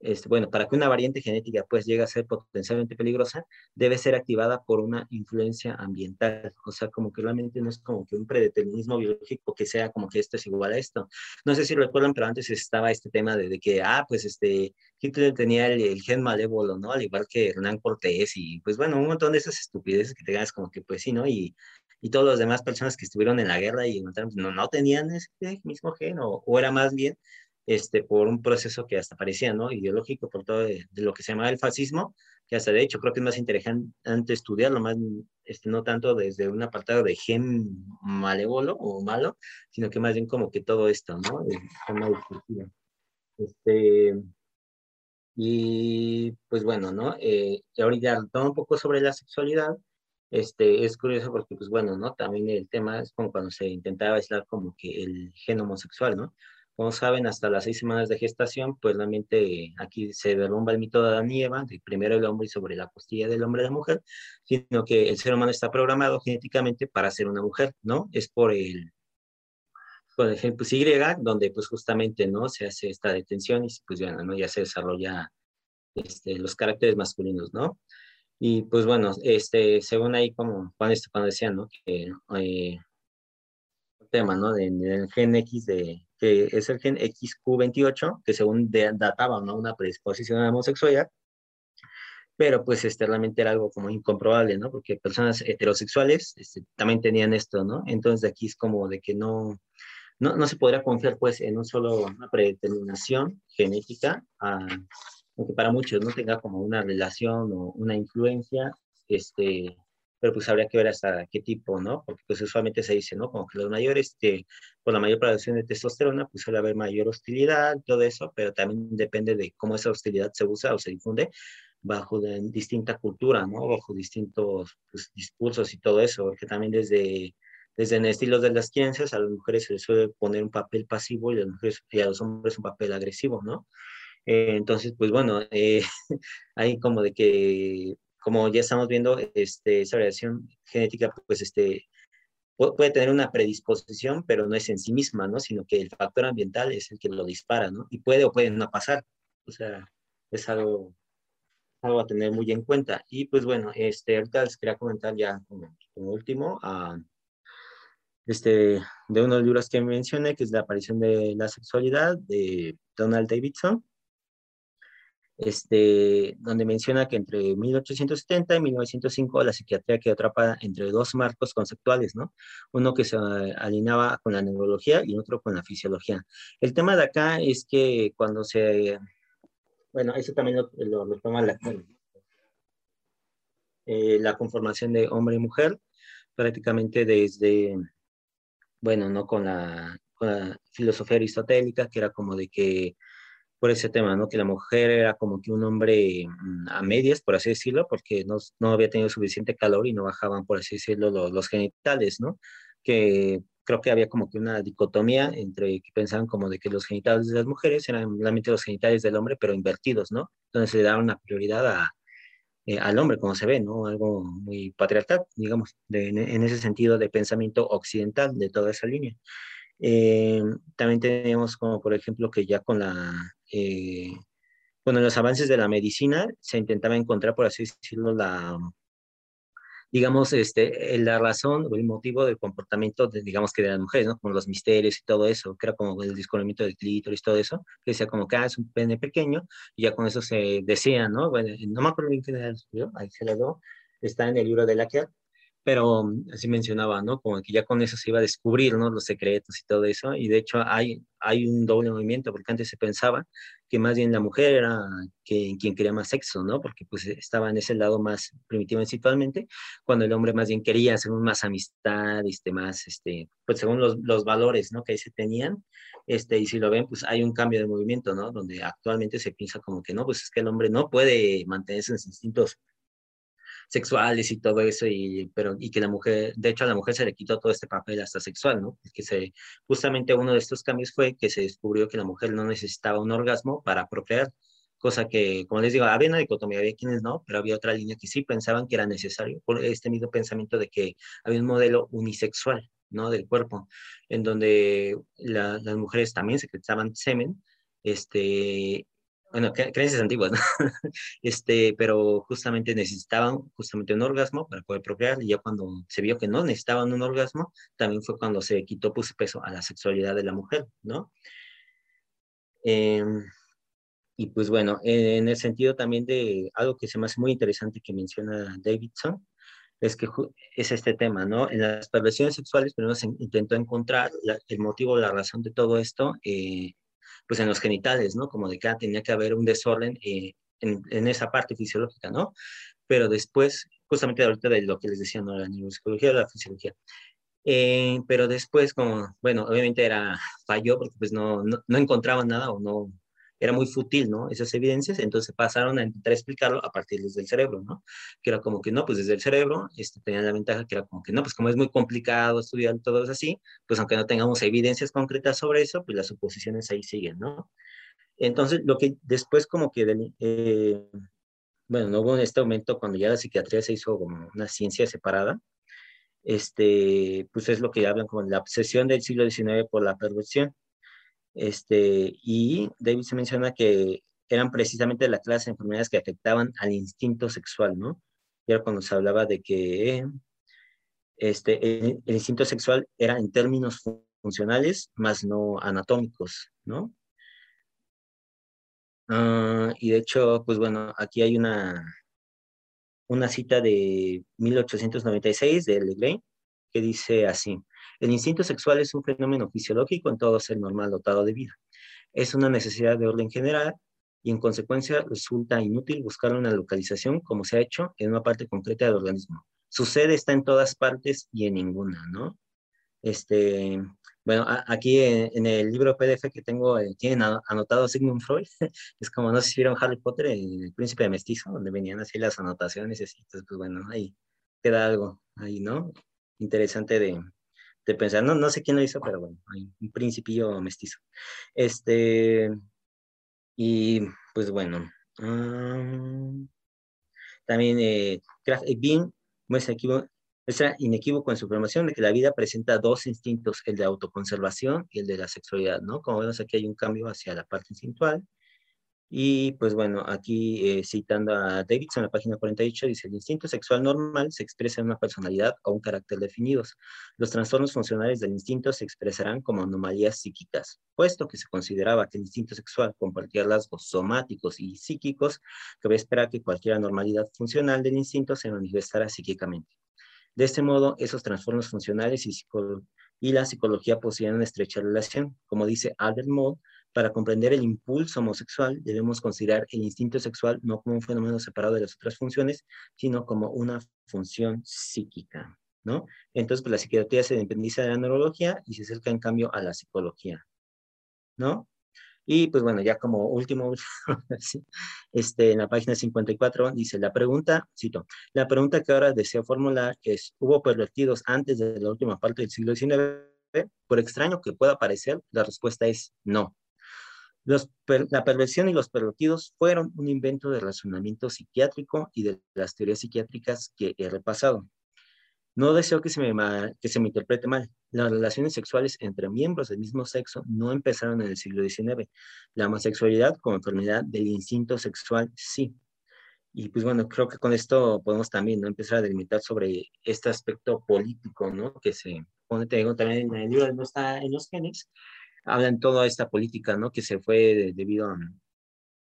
este, bueno, para que una variante genética pues llegue a ser potencialmente peligrosa, debe ser activada por una influencia ambiental. O sea, como que realmente no es como que un predeterminismo biológico que sea como que esto es igual a esto. No sé si recuerdan, pero antes estaba este tema de, de que, ah, pues este, Hitler tenía el, gen malévolo, ¿no? Al igual que Hernán Cortés y pues bueno, un montón de esas estupideces que te ganas como que pues sí, ¿no? Y, y todas las demás personas que estuvieron en la guerra y no, no tenían ese mismo gen o, o era más bien este, por un proceso que hasta parecía, ¿no? Ideológico, por todo de, lo que se llamaba el fascismo, que hasta de hecho creo que es más interesante estudiarlo, más, este, no tanto desde un apartado de gen malévolo o malo, sino que más bien como que todo esto, ¿no? Este, y pues bueno, ¿no? Eh, ahorita todo un poco sobre la sexualidad, este, es curioso porque, pues bueno, ¿no? También el tema es como cuando se intentaba aislar como que el gen homosexual, ¿no? Como saben, hasta las seis semanas de gestación, pues realmente aquí se derrumba el mito de Adán y Eva, de primero el hombre y sobre la costilla del hombre y la mujer, sino que el ser humano está programado genéticamente para ser una mujer, ¿no? Es por el, por ejemplo, pues, Y, donde pues justamente, ¿no? Se hace esta detención y pues ya, ¿no? Ya se desarrolla este, los caracteres masculinos, ¿no? Y pues bueno, este, según ahí como cuando, cuando decían, ¿no? Que eh, el tema, ¿no? Del gen X de que es el gen XQ28, que según databa ¿no? una predisposición a la homosexualidad, pero pues este realmente era algo como incomprobable, ¿no? Porque personas heterosexuales este, también tenían esto, ¿no? Entonces de aquí es como de que no, no, no se podría confiar pues en un solo, una predeterminación genética, aunque para muchos no tenga como una relación o una influencia, este, pero pues habría que ver hasta qué tipo, ¿no? Porque pues usualmente se dice, ¿no? Como que los mayores, este, con la mayor producción de testosterona, pues suele haber mayor hostilidad, todo eso, pero también depende de cómo esa hostilidad se usa o se difunde bajo de, distinta cultura, ¿no? Bajo distintos pues, discursos y todo eso, porque también desde, desde en estilos de las ciencias a las mujeres se les suele poner un papel pasivo y a, las mujeres, y a los hombres un papel agresivo, ¿no? Eh, entonces, pues bueno, eh, hay como de que como ya estamos viendo, este, esa variación genética, pues, este, puede tener una predisposición, pero no es en sí misma, ¿no? Sino que el factor ambiental es el que lo dispara, ¿no? Y puede o puede no pasar. O sea, es algo, algo a tener muy en cuenta. Y pues bueno, este, ahorita les quería comentar ya como, último, a, este, de uno de los libros que mencioné, que es La aparición de la sexualidad, de Donald Davidson este, donde menciona que entre 1870 y 1905 la psiquiatría quedó atrapada entre dos marcos conceptuales, ¿no? Uno que se alineaba con la neurología y otro con la fisiología. El tema de acá es que cuando se, bueno, eso también lo, lo, toma la, eh, la conformación de hombre y mujer, prácticamente desde, bueno, no con la, con la filosofía aristotélica, que era como de que por ese tema, ¿no? Que la mujer era como que un hombre mm, a medias, por así decirlo, porque no, no había tenido suficiente calor y no bajaban, por así decirlo, los, los genitales, ¿no? Que creo que había como que una dicotomía entre que pensaban como de que los genitales de las mujeres eran realmente los genitales del hombre, pero invertidos, ¿no? Entonces le daban una prioridad a, eh, al hombre, como se ve, ¿no? Algo muy patriarcal, digamos, en, en, ese sentido de pensamiento occidental de toda esa línea. Eh, también tenemos como por ejemplo que ya con la, eh, bueno, los avances de la medicina se intentaba encontrar, por así decirlo, la, digamos, este, la razón o el motivo del comportamiento, de, digamos que de las mujeres, ¿no? Como los misterios y todo eso, que era como el descubrimiento del clítoris, todo eso, que decía como que ah, es un pene pequeño, y ya con eso se decía, ¿no? Bueno, no me acuerdo bien quién era el está en el libro de Laquer, pero así mencionaba, ¿no? Como que ya con eso se iba a descubrir, ¿no? Los secretos y todo eso, y de hecho hay, hay un doble movimiento, porque antes se pensaba que más bien la mujer era que, quien quería más sexo, ¿no? Porque pues estaba en ese lado más primitivo principalmente, cuando el hombre más bien quería hacer más amistad, este, más, este, pues según los, los valores, ¿no? Que ahí se tenían, este, y si lo ven, pues hay un cambio de movimiento, ¿no? Donde actualmente se piensa como que no, pues es que el hombre no puede mantenerse en sus instintos sexuales y todo eso, y, pero, y que la mujer, de hecho a la mujer se le quitó todo este papel hasta sexual, ¿no? Que se, justamente uno de estos cambios fue que se descubrió que la mujer no necesitaba un orgasmo para procrear, cosa que, como les digo, había una dicotomía, había quienes no, pero había otra línea que sí pensaban que era necesario, por este mismo pensamiento de que había un modelo unisexual, ¿no? Del cuerpo, en donde las mujeres también secretaban semen, este, bueno, creencias antiguas, ¿no? este, pero justamente necesitaban justamente un orgasmo para poder procrear y ya cuando se vio que no necesitaban un orgasmo, también fue cuando se quitó pues peso a la sexualidad de la mujer, ¿no? Em, y pues bueno, en el sentido también de algo que se me hace muy interesante que menciona Davidson, es que es este tema, ¿no? En las perversiones sexuales primero se intentó encontrar el motivo, la razón de todo esto, eh, pues en los genitales, ¿no? Como de que ah, tenía que haber un desorden eh, en, en, esa parte fisiológica, ¿no? Pero después, justamente ahorita de lo que les decía, ¿no? La neuropsicología o la fisiología. Eh, pero después, como, bueno, obviamente era, falló porque pues no, no, no encontraban nada o no, era muy fútil, ¿no? Esas evidencias, entonces pasaron a intentar explicarlo a partir desde el cerebro, ¿no? Que era como que no, pues desde el cerebro este, tenían la ventaja que era como que no, pues como es muy complicado estudiar todo eso así, pues aunque no tengamos evidencias concretas sobre eso, pues las suposiciones ahí siguen, ¿no? Entonces, lo que después como que, eh, bueno, no hubo este momento cuando ya la psiquiatría se hizo como una ciencia separada, este, pues es lo que hablan como la obsesión del siglo XIX por la perversión. Este, y David se menciona que eran precisamente la clase de enfermedades que afectaban al instinto sexual, ¿no? Y era cuando se hablaba de que este, el, instinto sexual era en términos funcionales, más no anatómicos, ¿no? Ah, y de hecho, pues bueno, aquí hay una, una cita de 1896 de Legray que dice así, el instinto sexual es un fenómeno fisiológico en todo ser normal dotado de vida. Es una necesidad de orden general y en consecuencia resulta inútil buscar una localización como se ha hecho en una parte concreta del organismo. Su sede está en todas partes y en ninguna, ¿no? Este, bueno, aquí en, el libro PDF que tengo, eh, tienen anotado Sigmund Freud, es como, no sé si vieron Harry Potter, el príncipe de mestizo, donde venían así las anotaciones, y así, entonces, pues bueno, ahí queda algo, ahí, ¿no? Interesante de, de pensar, no, no sé quién lo hizo, pero bueno, hay un principio mestizo. Este, y pues bueno, también eh, Kraft Bean muestra, muestra inequívoco en su formación de que la vida presenta dos instintos, el de autoconservación y el de la sexualidad, ¿no? Como vemos aquí hay un cambio hacia la parte instintual y pues bueno, aquí eh, citando a Davidson, la página 48, dice, el instinto sexual normal se expresa en una personalidad o un carácter definidos. Los trastornos funcionales del instinto se expresarán como anomalías psíquicas, puesto que se consideraba que el instinto sexual compartía rasgos somáticos y psíquicos, cabe esperar que cualquier anormalidad funcional del instinto se manifestara psíquicamente. De este modo, esos trastornos funcionales y, y la psicología poseen una estrecha relación. Como dice Albert Moll, para comprender el impulso homosexual, debemos considerar el instinto sexual no como un fenómeno separado de las otras funciones, sino como una función psíquica, ¿no? Entonces, pues la psiquiatría se independiza de la neurología y se acerca, en cambio, a la psicología, ¿no? Y pues bueno, ya como último, este, en la página 54 dice, la pregunta, cito, la pregunta que ahora deseo formular es, ¿hubo pervertidos antes de la última parte del siglo XIX? Por extraño que pueda parecer, la respuesta es no la perversión y los pervertidos fueron un invento del razonamiento psiquiátrico y de las teorías psiquiátricas que he repasado. No deseo que se, me, que se me interprete mal. Las relaciones sexuales entre miembros del mismo sexo no empezaron en el siglo XIX. La homosexualidad como enfermedad del instinto sexual sí. Y pues bueno, creo que con esto podemos también ¿no? empezar a delimitar sobre este aspecto político, ¿no? Que se pone, también en el libro, no está en los genes, hablan toda esta política, ¿no? Que se fue debido a,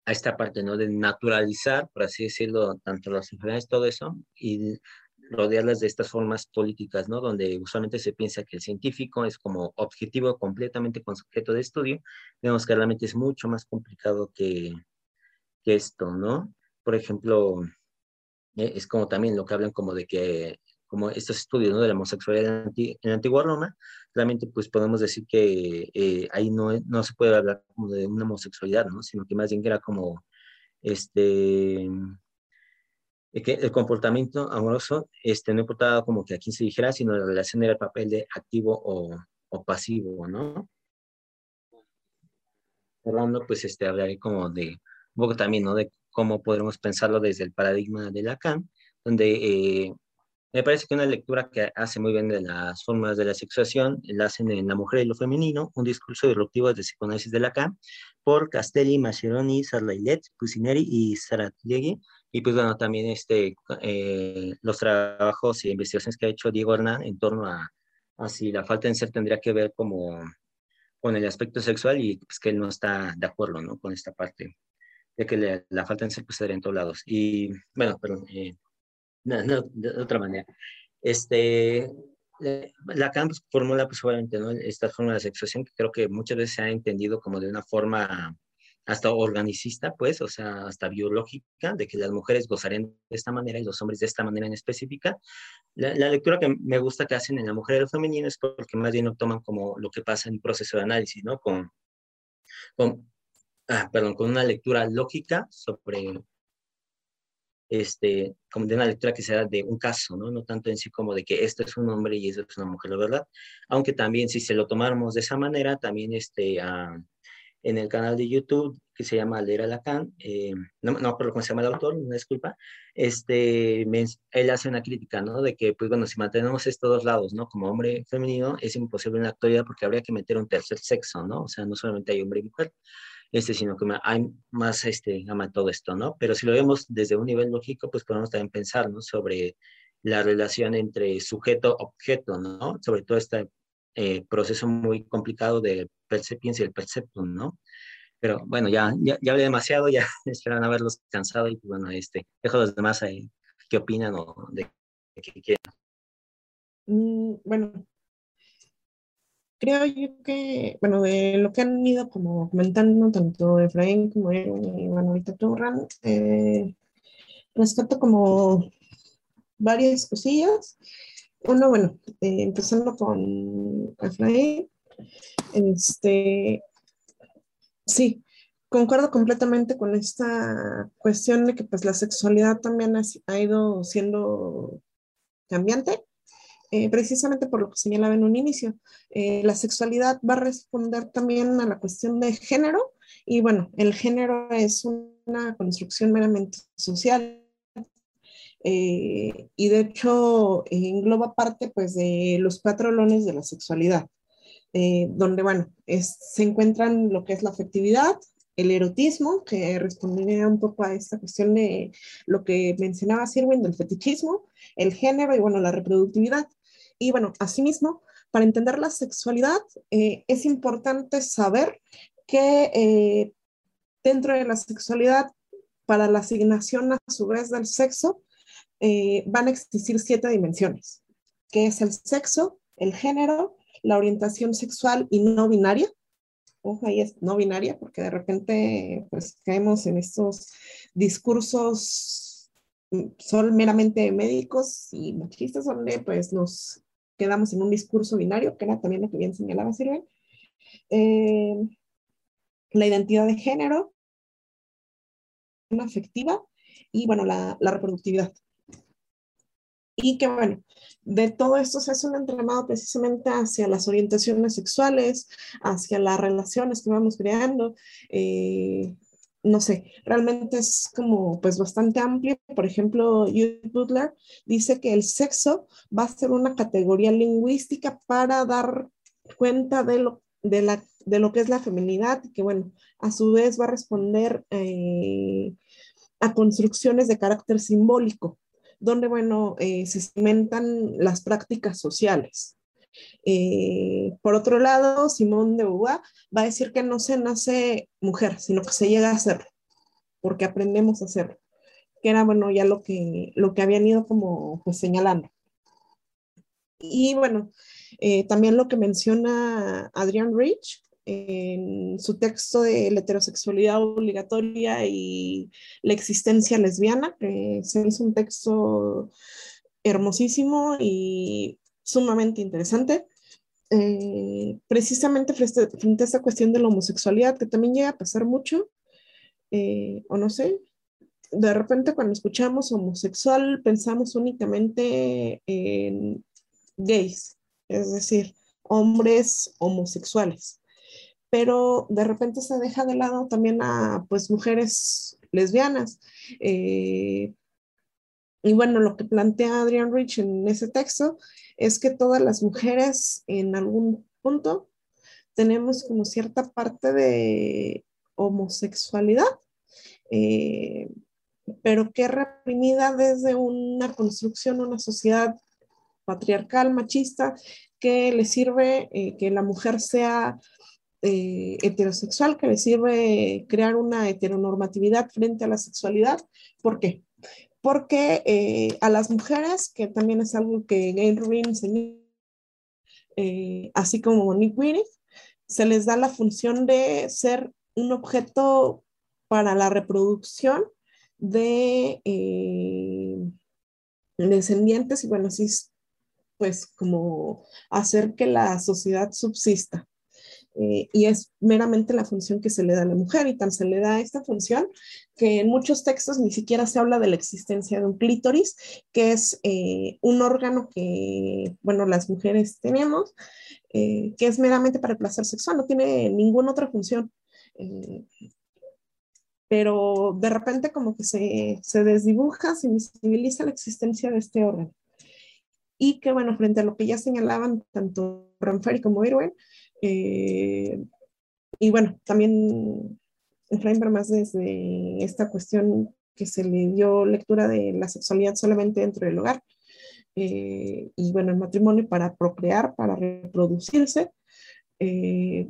esta parte, ¿no? De naturalizar, por así decirlo, tanto las enfermedades, todo eso, y rodearlas de estas formas políticas, ¿no? Donde usualmente se piensa que el científico es como objetivo completamente con sujeto de estudio. Vemos que realmente es mucho más complicado que, que esto, ¿no? Por ejemplo, e, es como también lo que hablan como de que como estos estudios ¿no? de la homosexualidad en, la antigua Roma, realmente pues podemos decir que eh, ahí no, no se puede hablar como de una homosexualidad, ¿no? sino que más bien era como este, eh, que el comportamiento amoroso este, no importaba como que a quién se dijera, sino la relación era el papel de activo o, o pasivo, ¿no? Cerrando, pues este, hablaré como de un poco también, ¿no? De cómo podemos pensarlo desde el paradigma de Lacan, donde eh, Me parece que una lectura que hace muy bien de las formas de la sexuación la hacen en La mujer y lo femenino, un discurso disruptivo de psicoanálisis de Lacan, por Castelli, Mascheroni, Sarlailet, Pusineri y Saratiegui. Y pues bueno, también este, eh, los trabajos y investigaciones que ha hecho Diego Hernán en torno a, a si la falta de ser tendría que ver como con el aspecto sexual y pues que él no está de acuerdo, ¿no? Con esta parte de que la falta de ser pues en todos lados. Y bueno, perdón, eh, no, de otra manera. Este, Lacan pues, formula pues obviamente ¿no? esta forma de sexuación que creo que muchas veces se ha entendido como de una forma hasta organicista, pues, o sea, hasta biológica, de que las mujeres gozarían de esta manera y los hombres de esta manera en específica. La, lectura que me gusta que hacen en la mujer y lo femenino es porque más bien lo toman como lo que pasa en un proceso de análisis, ¿no? Con, con ah, perdón, con una lectura lógica sobre este, como de una lectura que sea de un caso, ¿no? No tanto en sí como de que esto es un hombre y esto es una mujer, la verdad. Aunque también si se lo tomáramos de esa manera, también este, ah, en el canal de YouTube que se llama Leer a Lacan, eh, no, no recuerdo cómo se llama el autor, una disculpa, este, él hace una crítica, ¿no? De que, pues bueno, si mantenemos estos dos lados, ¿no? Como hombre femenino, es imposible en la actualidad porque habría que meter un tercer sexo, ¿no? O sea, no solamente hay hombre y mujer, este, sino que hay más este, gama todo esto, ¿no? Pero si lo vemos desde un nivel lógico, pues podemos también pensar, ¿no? Sobre la relación entre sujeto-objeto, ¿no? Sobre todo este eh, proceso muy complicado de percepción y el perceptum, ¿no? Pero bueno, ya, ya, ya hablé demasiado, ya esperan haberlos cansado y bueno, este, dejo a los demás ahí qué opinan o de qué quieren. Mm, bueno, creo yo que, bueno, de lo que han ido como comentando tanto Efraín como él y bueno, ahorita tú, eh, rescato como varias cosillas. Uno, bueno, eh, empezando con Efraín, este, sí, concuerdo completamente con esta cuestión de que pues la sexualidad también ha ido siendo cambiante eh, precisamente por lo que señalaba en un inicio. Eh, la sexualidad va a responder también a la cuestión de género y bueno, el género es una construcción meramente social. Eh, y de hecho engloba parte pues de los cuatro lones de la sexualidad, donde bueno, se encuentran lo que es la afectividad, el erotismo, que respondería un poco a esta cuestión de lo que mencionaba Sirwin del fetichismo, el género y bueno, la reproductividad. Y bueno, asimismo, para entender la sexualidad eh, es importante saber que eh, dentro de la sexualidad, para la asignación a su vez del sexo, eh, van a existir siete dimensiones, que es el sexo, el género, la orientación sexual y no binaria. Ojo, ahí es no binaria, porque de repente pues caemos en estos discursos mm, son meramente médicos y machistas donde pues nos quedamos en un discurso binario, que era también lo que bien señalaba Sirven. Eh, la identidad de género, una afectiva y, bueno, la, la, reproductividad. Y que, bueno, de todo esto se hace un entramado precisamente hacia las orientaciones sexuales, hacia las relaciones que vamos creando, eh, no sé, realmente es como pues bastante amplio. Por ejemplo, Judith Butler dice que el sexo va a ser una categoría lingüística para dar cuenta de lo, de la, de lo que es la feminidad, que bueno, a su vez va a responder eh, a construcciones de carácter simbólico, donde bueno, eh, se cimentan las prácticas sociales. Eh, por otro lado, Simón de Beauvoir va a decir que no se nace mujer, sino que se llega a ser, porque aprendemos a hacerlo, que era, bueno, ya lo que, lo que habían ido como pues, señalando. Y bueno, eh, también lo que menciona Adrian Rich en su texto de la heterosexualidad obligatoria y la existencia lesbiana, que se hizo un texto hermosísimo y sumamente interesante. Eh, precisamente frente, a esta cuestión de la homosexualidad, que también llega a pasar mucho, eh, o no sé, de repente cuando escuchamos homosexual pensamos únicamente en gays, es decir, hombres homosexuales, pero de repente se deja de lado también a pues mujeres lesbianas. Eh, y bueno, lo que plantea Adrian Rich en ese texto es que todas las mujeres en algún punto tenemos como cierta parte de homosexualidad, eh, pero que reprimida desde una construcción, una sociedad patriarcal, machista, que le sirve eh, que la mujer sea eh, heterosexual, que le sirve crear una heteronormatividad frente a la sexualidad. ¿Por qué? Porque eh, a las mujeres, que también es algo que Gail Rubin enseñó, así como Nick Winnie, se les da la función de ser un objeto para la reproducción de descendientes y bueno, así pues como hacer que la sociedad subsista. Eh, y es meramente la función que se le da a la mujer y tan se le da esta función que en muchos textos ni siquiera se habla de la existencia de un clítoris, que es eh, un órgano que, bueno, las mujeres tenemos, eh, que es meramente para el placer sexual, no tiene ninguna otra función. pero de repente como que se, se desdibuja, se visibiliza la existencia de este órgano y que, bueno, frente a lo que ya señalaban tanto Ramferi como Irwin, eh, y bueno, también Efraín más desde esta cuestión que se le dio lectura de la sexualidad solamente dentro del hogar, eh, y bueno, el matrimonio para procrear, para reproducirse, eh,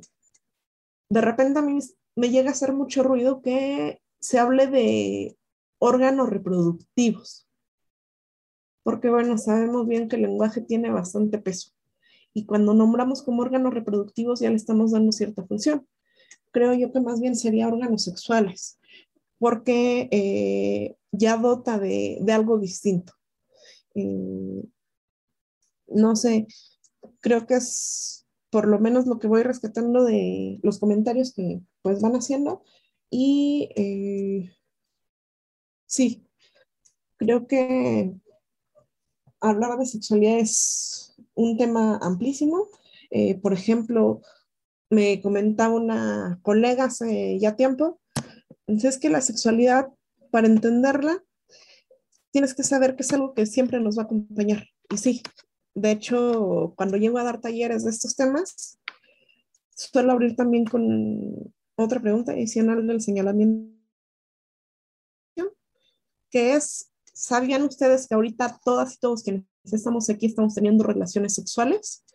de repente a mí me llega a hacer mucho ruido que se hable de órganos reproductivos porque bueno, sabemos bien que el lenguaje tiene bastante peso y cuando nombramos como órganos reproductivos ya le estamos dando cierta función. Creo yo que más bien sería órganos sexuales, porque eh, ya dota de, algo distinto. No sé, creo que es por lo menos lo que voy rescatando de los comentarios que pues van haciendo y eh, sí, creo que hablar de sexualidad es un tema amplísimo. Eh, por ejemplo, me comentaba una colega hace ya tiempo, entonces que la sexualidad, para entenderla, tienes que saber que es algo que siempre nos va a acompañar. Y sí, de hecho, cuando llego a dar talleres de estos temas, suelo abrir también con otra pregunta adicional del señalamiento, que es ¿Sabían ustedes que ahorita todas y todos quienes estamos aquí estamos teniendo relaciones sexuales?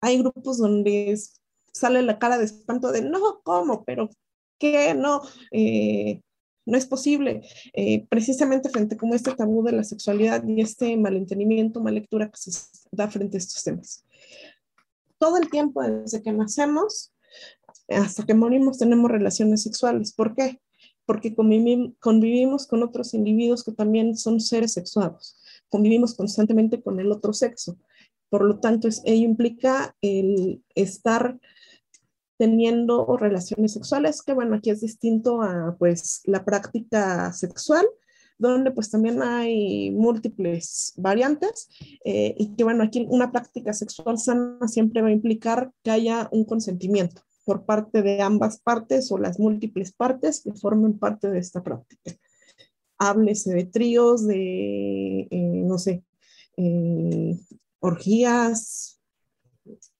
Hay grupos donde sale la cara de espanto de, no, ¿cómo? ¿Pero qué? No, eh, no es posible. Eh, precisamente frente como este tabú de la sexualidad y este malentendimiento, mal lectura que se da frente a estos temas. Todo el tiempo desde que nacemos hasta que morimos tenemos relaciones sexuales. ¿Por qué? Porque convivimos con otros individuos que también son seres sexuados, convivimos constantemente con el otro sexo. Por lo tanto, ello implica el estar teniendo relaciones sexuales, que bueno, aquí es distinto a pues la práctica sexual, donde pues también hay múltiples variantes eh, y que bueno, aquí una práctica sexual sana siempre va a implicar que haya un consentimiento por parte de ambas partes o las múltiples partes que formen parte de esta práctica. Háblese de tríos, de, eh, no sé, eh, orgías,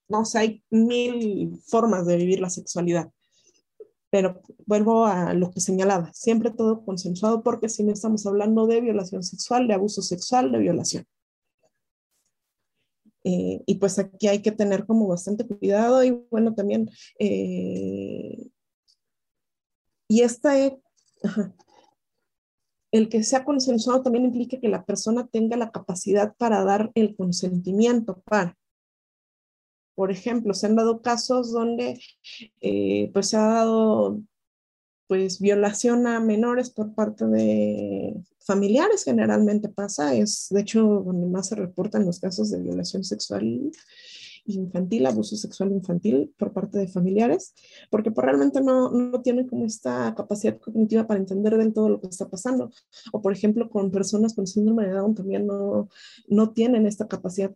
no sé, hay mil formas de vivir la sexualidad. Pero vuelvo a lo que señalaba, siempre todo consensuado porque si no estamos hablando de violación sexual, de abuso sexual, de violación. Eh, y pues aquí hay que tener como bastante cuidado y bueno, también, eh, y esta, el que sea consensuado también implica que la persona tenga la capacidad para dar el consentimiento para. Por ejemplo, se han dado casos donde eh, pues se ha dado pues violación a menores por parte de familiares generalmente pasa, es de hecho donde más se reportan los casos de violación sexual infantil, abuso sexual infantil por parte de familiares, porque pues, realmente no, no tienen como esta capacidad cognitiva para entender del todo lo que está pasando. O por ejemplo, con personas con síndrome de Down también no, no tienen esta capacidad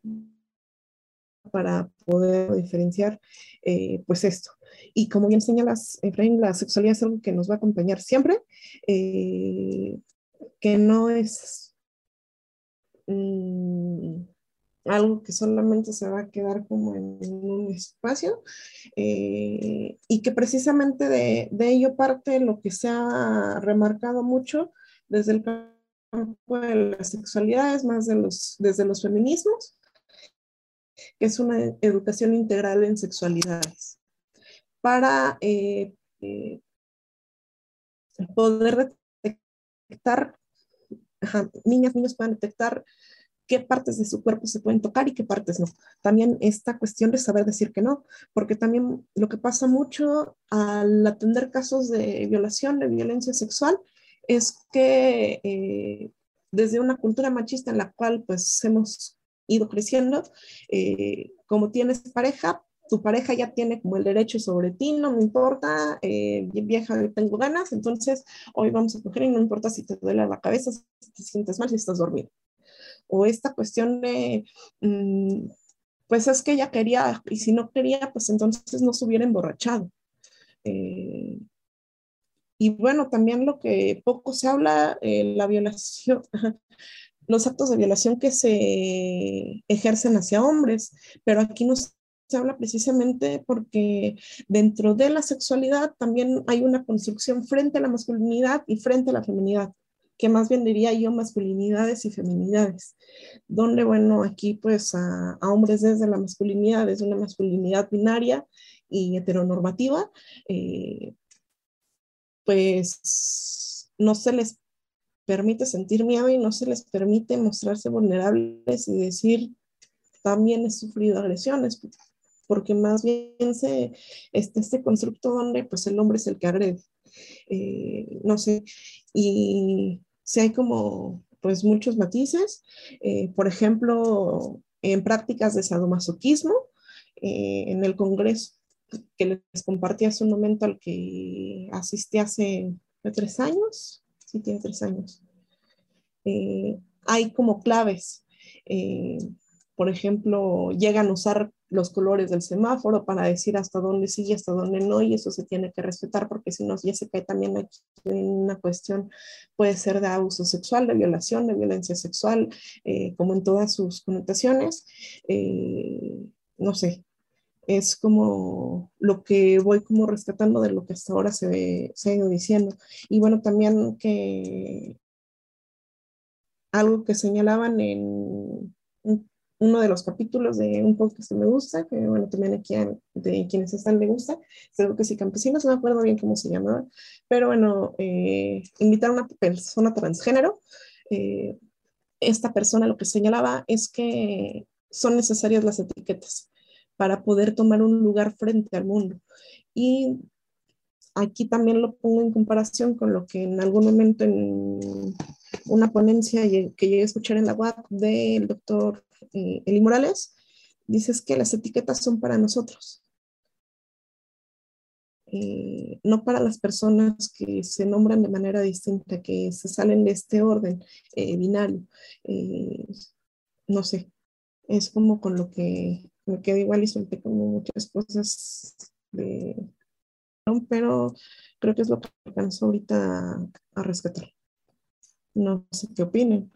para poder diferenciar eh, pues esto. Y como bien señalas, Efraín, la sexualidad es algo que nos va a acompañar siempre, eh, que no es mm, algo que solamente se va a quedar como en un espacio eh, y que precisamente de, ello parte lo que se ha remarcado mucho desde el campo de la sexualidad, es más desde los feminismos, que es una educación integral en sexualidades, para eh, eh, poder detectar, niñas, niños puedan detectar qué partes de su cuerpo se pueden tocar y qué partes no. También esta cuestión de saber decir que no, porque también lo que pasa mucho al atender casos de violación, de violencia sexual, es que eh, desde una cultura machista en la cual pues hemos ido creciendo, como tienes pareja, tu pareja ya tiene como el derecho sobre ti, no me importa, eh, vieja, tengo ganas, entonces hoy vamos a coger y no importa si te duele la cabeza, si te sientes mal, si estás dormido. O esta cuestión de, mm, pues es que ella quería, y si no quería, pues entonces no se hubiera emborrachado. Eh, y bueno, también lo que poco se habla, eh, la violación, los actos de violación que se ejercen hacia hombres, pero aquí no se habla precisamente porque dentro de la sexualidad también hay una construcción frente a la masculinidad y frente a la feminidad, que más bien diría yo masculinidades y feminidades, donde bueno, aquí pues a, hombres desde la masculinidad, desde una masculinidad binaria y heteronormativa, eh, pues no se les permite sentir miedo y no se les permite mostrarse vulnerables y decir, también he sufrido agresiones, porque más bien se, este, este constructo donde pues el hombre es el que agrede. Eh, no sé, y si hay como pues muchos matices, eh, por ejemplo, en prácticas de sadomasoquismo, eh, en el Congreso que les compartí hace un momento al que asistí hace tres años, sí tiene tres años, hay como claves. por ejemplo, llegan a usar los colores del semáforo para decir hasta dónde sí y hasta dónde no, y eso se tiene que respetar porque si no, ya se cae también aquí en una cuestión, puede ser de abuso sexual, de violación, de violencia sexual, eh, como en todas sus connotaciones. Eh, no sé, es como lo que voy como rescatando de lo que hasta ahora se, se ha ido diciendo. Y bueno, también que algo que señalaban en uno de los capítulos de un podcast que me gusta, que bueno, también aquí de quienes están le gusta, creo que sí, Campesinos, no me acuerdo bien cómo se llamaba, pero bueno, eh, invitar a una persona transgénero. Eh, esta persona lo que señalaba es que son necesarias las etiquetas para poder tomar un lugar frente al mundo. Y aquí también lo pongo en comparación con lo que en algún momento en una ponencia que llegué a escuchar en la web del doctor eh, Eli Morales, dices que las etiquetas son para nosotros, eh, no para las personas que se nombran de manera distinta, que se salen de este orden eh, binario. no sé, es como con lo que me quedo igual y solté como muchas cosas de... Pero creo que es lo que alcanzo ahorita a rescatar. No sé qué opinen.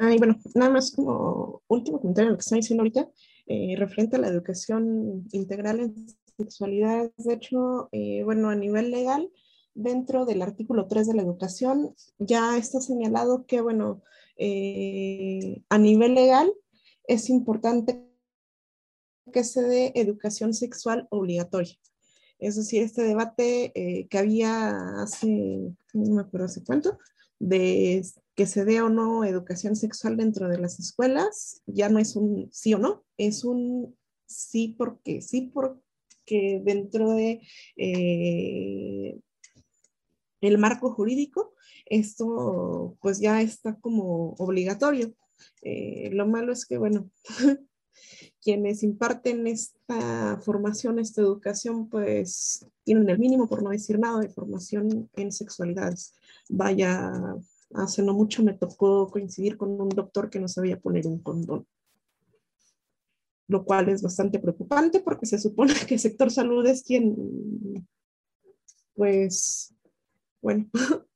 Ah, bueno, nada más como último comentario de lo que está diciendo ahorita, eh, referente a la educación integral en sexualidad. De hecho, eh, bueno, a nivel legal, dentro del artículo 3 de la educación, ya está señalado que, bueno, eh, a nivel legal es importante que se dé educación sexual obligatoria. Es decir, este debate que había hace, no me acuerdo hace cuánto, de que se dé o no educación sexual dentro de las escuelas, ya no es un sí o no, es un sí porque sí, porque dentro de eh, el marco jurídico, esto pues ya está como obligatorio. Eh, lo malo es que, bueno, quienes imparten esta formación, esta educación, pues tienen el mínimo, por no decir nada, de formación en sexualidades. Vaya, hace no mucho me tocó coincidir con un doctor que no sabía poner un condón, lo cual es bastante preocupante porque se supone que el sector salud es quien, pues, bueno,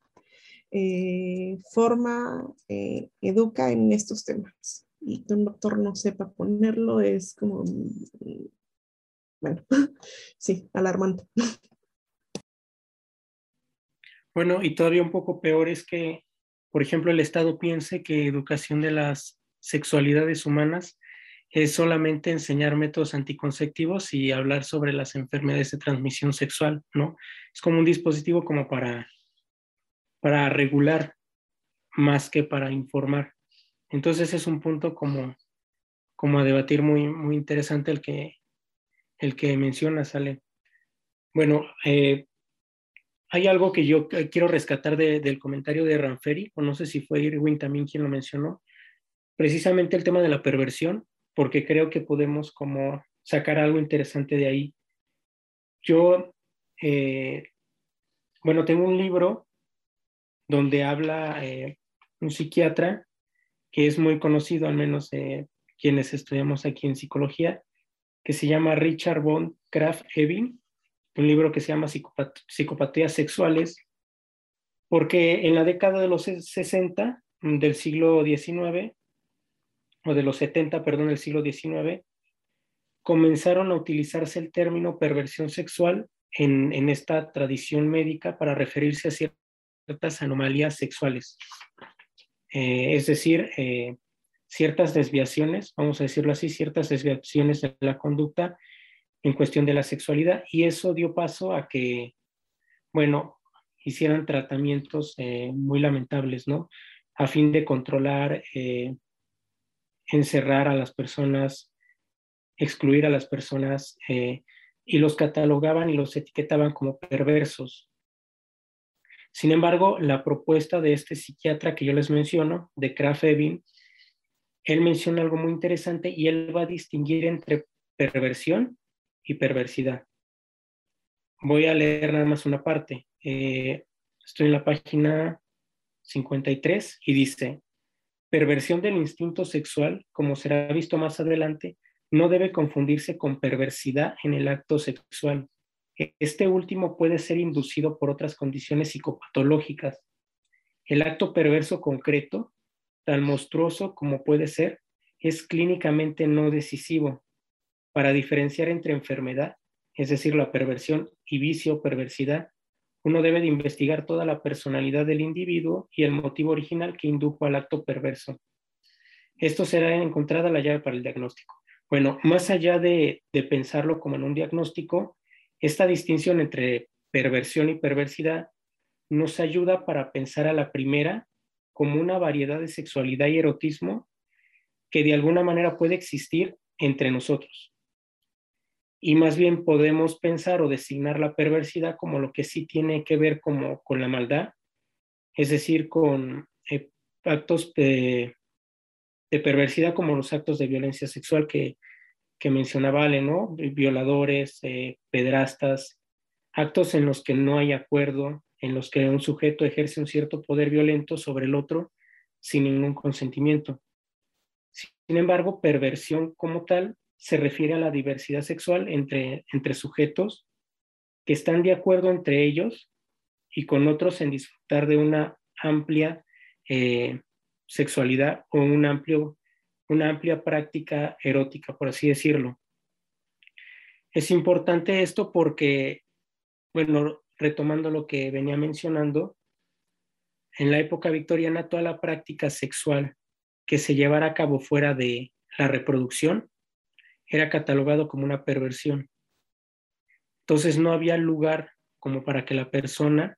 eh, forma, eh, educa en estos temas. Y que un doctor no sepa ponerlo es como, bueno, sí, alarmante. Bueno, y todavía un poco peor es que, por ejemplo, el Estado piense que educación de las sexualidades humanas es solamente enseñar métodos anticonceptivos y hablar sobre las enfermedades de transmisión sexual, ¿no? Es como un dispositivo como para, para regular más que para informar. Entonces es un punto como, como a debatir muy, muy interesante el que, el que menciona, Sale. Bueno, eh, hay algo que yo quiero rescatar del comentario de Ranferi, o no sé si fue Irwin también quien lo mencionó, precisamente el tema de la perversión porque creo que podemos como sacar algo interesante de ahí. Yo, eh, bueno, tengo un libro donde habla eh, un psiquiatra que es muy conocido, al menos quienes estudiamos aquí en psicología, que se llama Richard von Kraft Ebing, un libro que se llama Psicopatías Sexuales, porque en la década de los 60 del siglo XIX o de los 70, perdón, del siglo XIX, comenzaron a utilizarse el término perversión sexual en, en esta tradición médica para referirse a ciertas anomalías sexuales. Eh, es decir, eh, ciertas desviaciones, vamos a decirlo así, ciertas desviaciones de la conducta en cuestión de la sexualidad y eso dio paso a que, bueno, hicieran tratamientos eh, muy lamentables, ¿no? A fin de controlar encerrar a las personas, excluir a las personas y los catalogaban y los etiquetaban como perversos. Sin embargo, la propuesta de este psiquiatra que yo les menciono, de Kraft Ebing, él menciona algo muy interesante y él va a distinguir entre perversión y perversidad. Voy a leer nada más una parte. Eh, estoy en la página 53 y dice, Perversión del instinto sexual, como será visto más adelante, no debe confundirse con perversidad en el acto sexual. Este último puede ser inducido por otras condiciones psicopatológicas. El acto perverso concreto, tan monstruoso como puede ser, es clínicamente no decisivo. Para diferenciar entre enfermedad, es decir, la perversión, y vicio o perversidad, uno debe de investigar toda la personalidad del individuo y el motivo original que indujo al acto perverso. Esto será encontrada la llave para el diagnóstico. Bueno, más allá de, pensarlo como en un diagnóstico, esta distinción entre perversión y perversidad nos ayuda para pensar a la primera como una variedad de sexualidad y erotismo que de alguna manera puede existir entre nosotros. Y más bien podemos pensar o designar la perversidad como lo que sí tiene que ver como con la maldad, es decir, con eh, actos de, perversidad como los actos de violencia sexual que, mencionaba Ale, ¿no? Violadores, eh, pedrastas, actos en los que no hay acuerdo, en los que un sujeto ejerce un cierto poder violento sobre el otro sin ningún consentimiento. Sin embargo, perversión como tal se refiere a la diversidad sexual entre, entre sujetos que están de acuerdo entre ellos y con otros en disfrutar de una amplia eh, sexualidad o un amplio, una amplia práctica erótica, por así decirlo. Es importante esto porque, bueno, retomando lo que venía mencionando, en la época victoriana toda la práctica sexual que se llevara a cabo fuera de la reproducción era catalogado como una perversión. Entonces no había lugar como para que la persona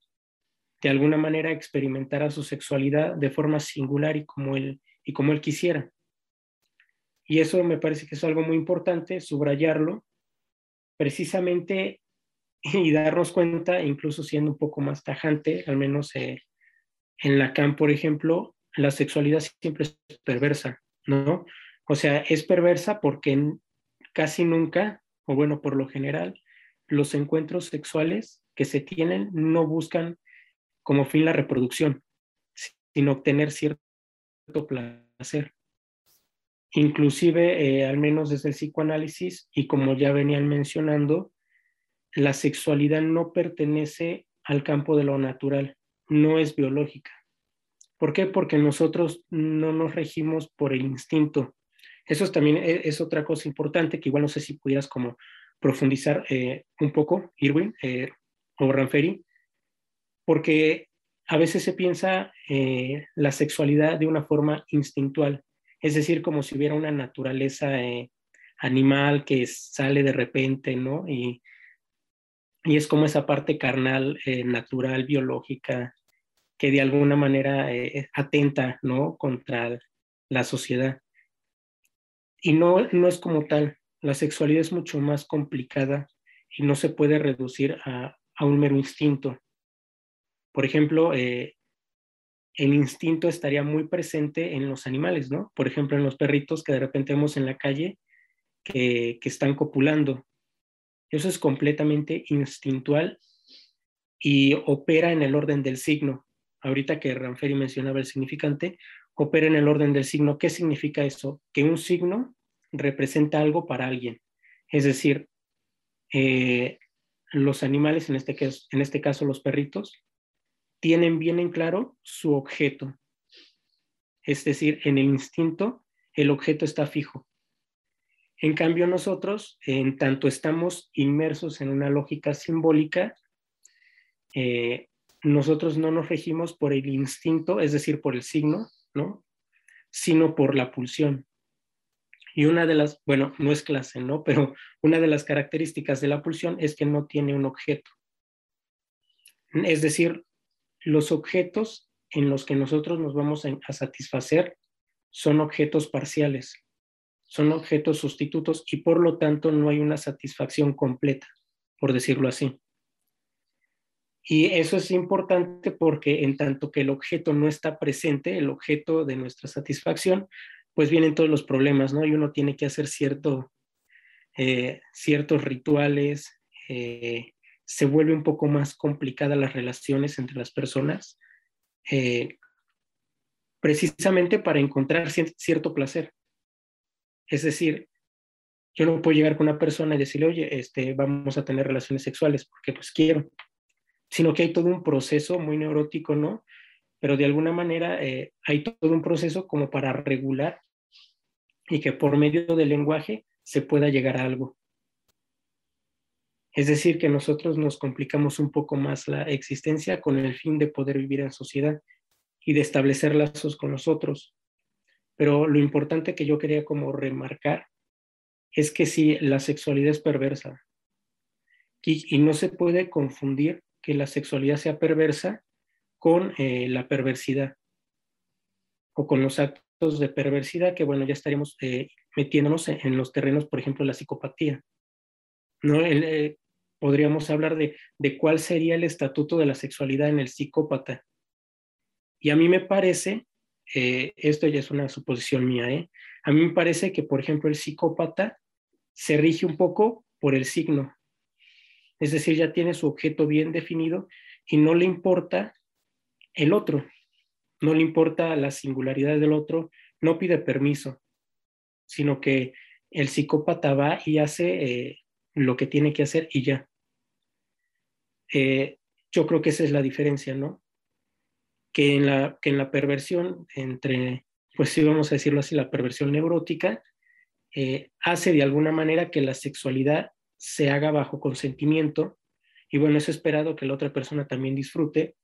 de alguna manera experimentara su sexualidad de forma singular y como él, y como él quisiera. Y eso me parece que es algo muy importante, subrayarlo, precisamente y darnos cuenta, incluso siendo un poco más tajante, al menos eh, en Lacan, por ejemplo, la sexualidad siempre es perversa, ¿no? O sea, es perversa porque casi nunca, o bueno, por lo general, los encuentros sexuales que se tienen no buscan como fin la reproducción, sino obtener cierto placer. Inclusive, eh, al menos desde el psicoanálisis, y como ya venían mencionando, la sexualidad no pertenece al campo de lo natural, no es biológica. ¿Por qué? Porque nosotros no nos regimos por el instinto. Eso es también e, es, otra cosa importante que igual no sé si pudieras como profundizar eh, un poco, Irwin eh, o Ranferi, porque a veces se piensa eh, la sexualidad de una forma instintual, es decir, como si hubiera una naturaleza animal que sale de repente, ¿no? Y, y es como esa parte carnal, natural, biológica, que de alguna manera atenta, ¿no? Contra la sociedad. Y no, no es como tal, la sexualidad es mucho más complicada y no se puede reducir a, un mero instinto. Por ejemplo, eh, el instinto estaría muy presente en los animales, ¿no? Por ejemplo, en los perritos que de repente vemos en la calle que, están copulando. Eso es completamente instintual y opera en el orden del signo. Ahorita que Ranferi mencionaba el significante, opera en el orden del signo. ¿Qué significa eso? Que un signo representa algo para alguien. Es decir, eh, los animales, este, en este caso los perritos, tienen bien en claro su objeto. Es decir, en el instinto, el objeto está fijo. En cambio, nosotros, en tanto estamos inmersos en una lógica simbólica, eh, nosotros no nos regimos por el instinto, es decir, por el signo, ¿no? Sino por la pulsión. Y una de las, bueno, no es clase, ¿no? Pero una de las características de la pulsión es que no tiene un objeto. Es decir, los objetos en los que nosotros nos vamos a, satisfacer son objetos parciales, son objetos sustitutos y por lo tanto no hay una satisfacción completa, por decirlo así. Y eso es importante porque en tanto que el objeto no está presente, el objeto de nuestra satisfacción, pues vienen todos los problemas, ¿no? Y uno tiene que hacer cierto, eh, ciertos rituales, eh, se vuelve un poco más complicada las relaciones entre las personas, eh, precisamente para encontrar cierto placer. Es decir, yo no puedo llegar con una persona y decirle, oye, este, vamos a tener relaciones sexuales porque pues quiero sino que hay todo un proceso muy neurótico, ¿no? Pero de alguna manera eh, hay todo un proceso como para regular y que por medio del lenguaje se pueda llegar a algo. Es decir, que nosotros nos complicamos un poco más la existencia con el fin de poder vivir en sociedad y de establecer lazos con nosotros. Pero lo importante que yo quería como remarcar es que si la sexualidad es perversa y no se puede confundir que la sexualidad sea perversa con eh, la perversidad o con los actos de perversidad, que bueno, ya estaríamos eh, metiéndonos en, los terrenos, por ejemplo, la psicopatía. ¿no? Eh, podríamos hablar de, de cuál sería el estatuto de la sexualidad en el psicópata. Y a mí me parece, esto ya es una suposición mía, a mí me parece que, por ejemplo, el psicópata se rige un poco por el signo, es decir, ya tiene su objeto bien definido y no le importa el otro, no le importa la singularidad del otro, no pide permiso, sino que el psicópata va y hace eh, lo que tiene que hacer y ya. Eh, yo creo que esa es la diferencia, ¿no? Que en la, que en la perversión entre, pues sí vamos a decirlo así, la perversión neurótica, eh, hace de alguna manera que la sexualidad se haga bajo consentimiento y bueno, es esperado que la otra persona también disfrute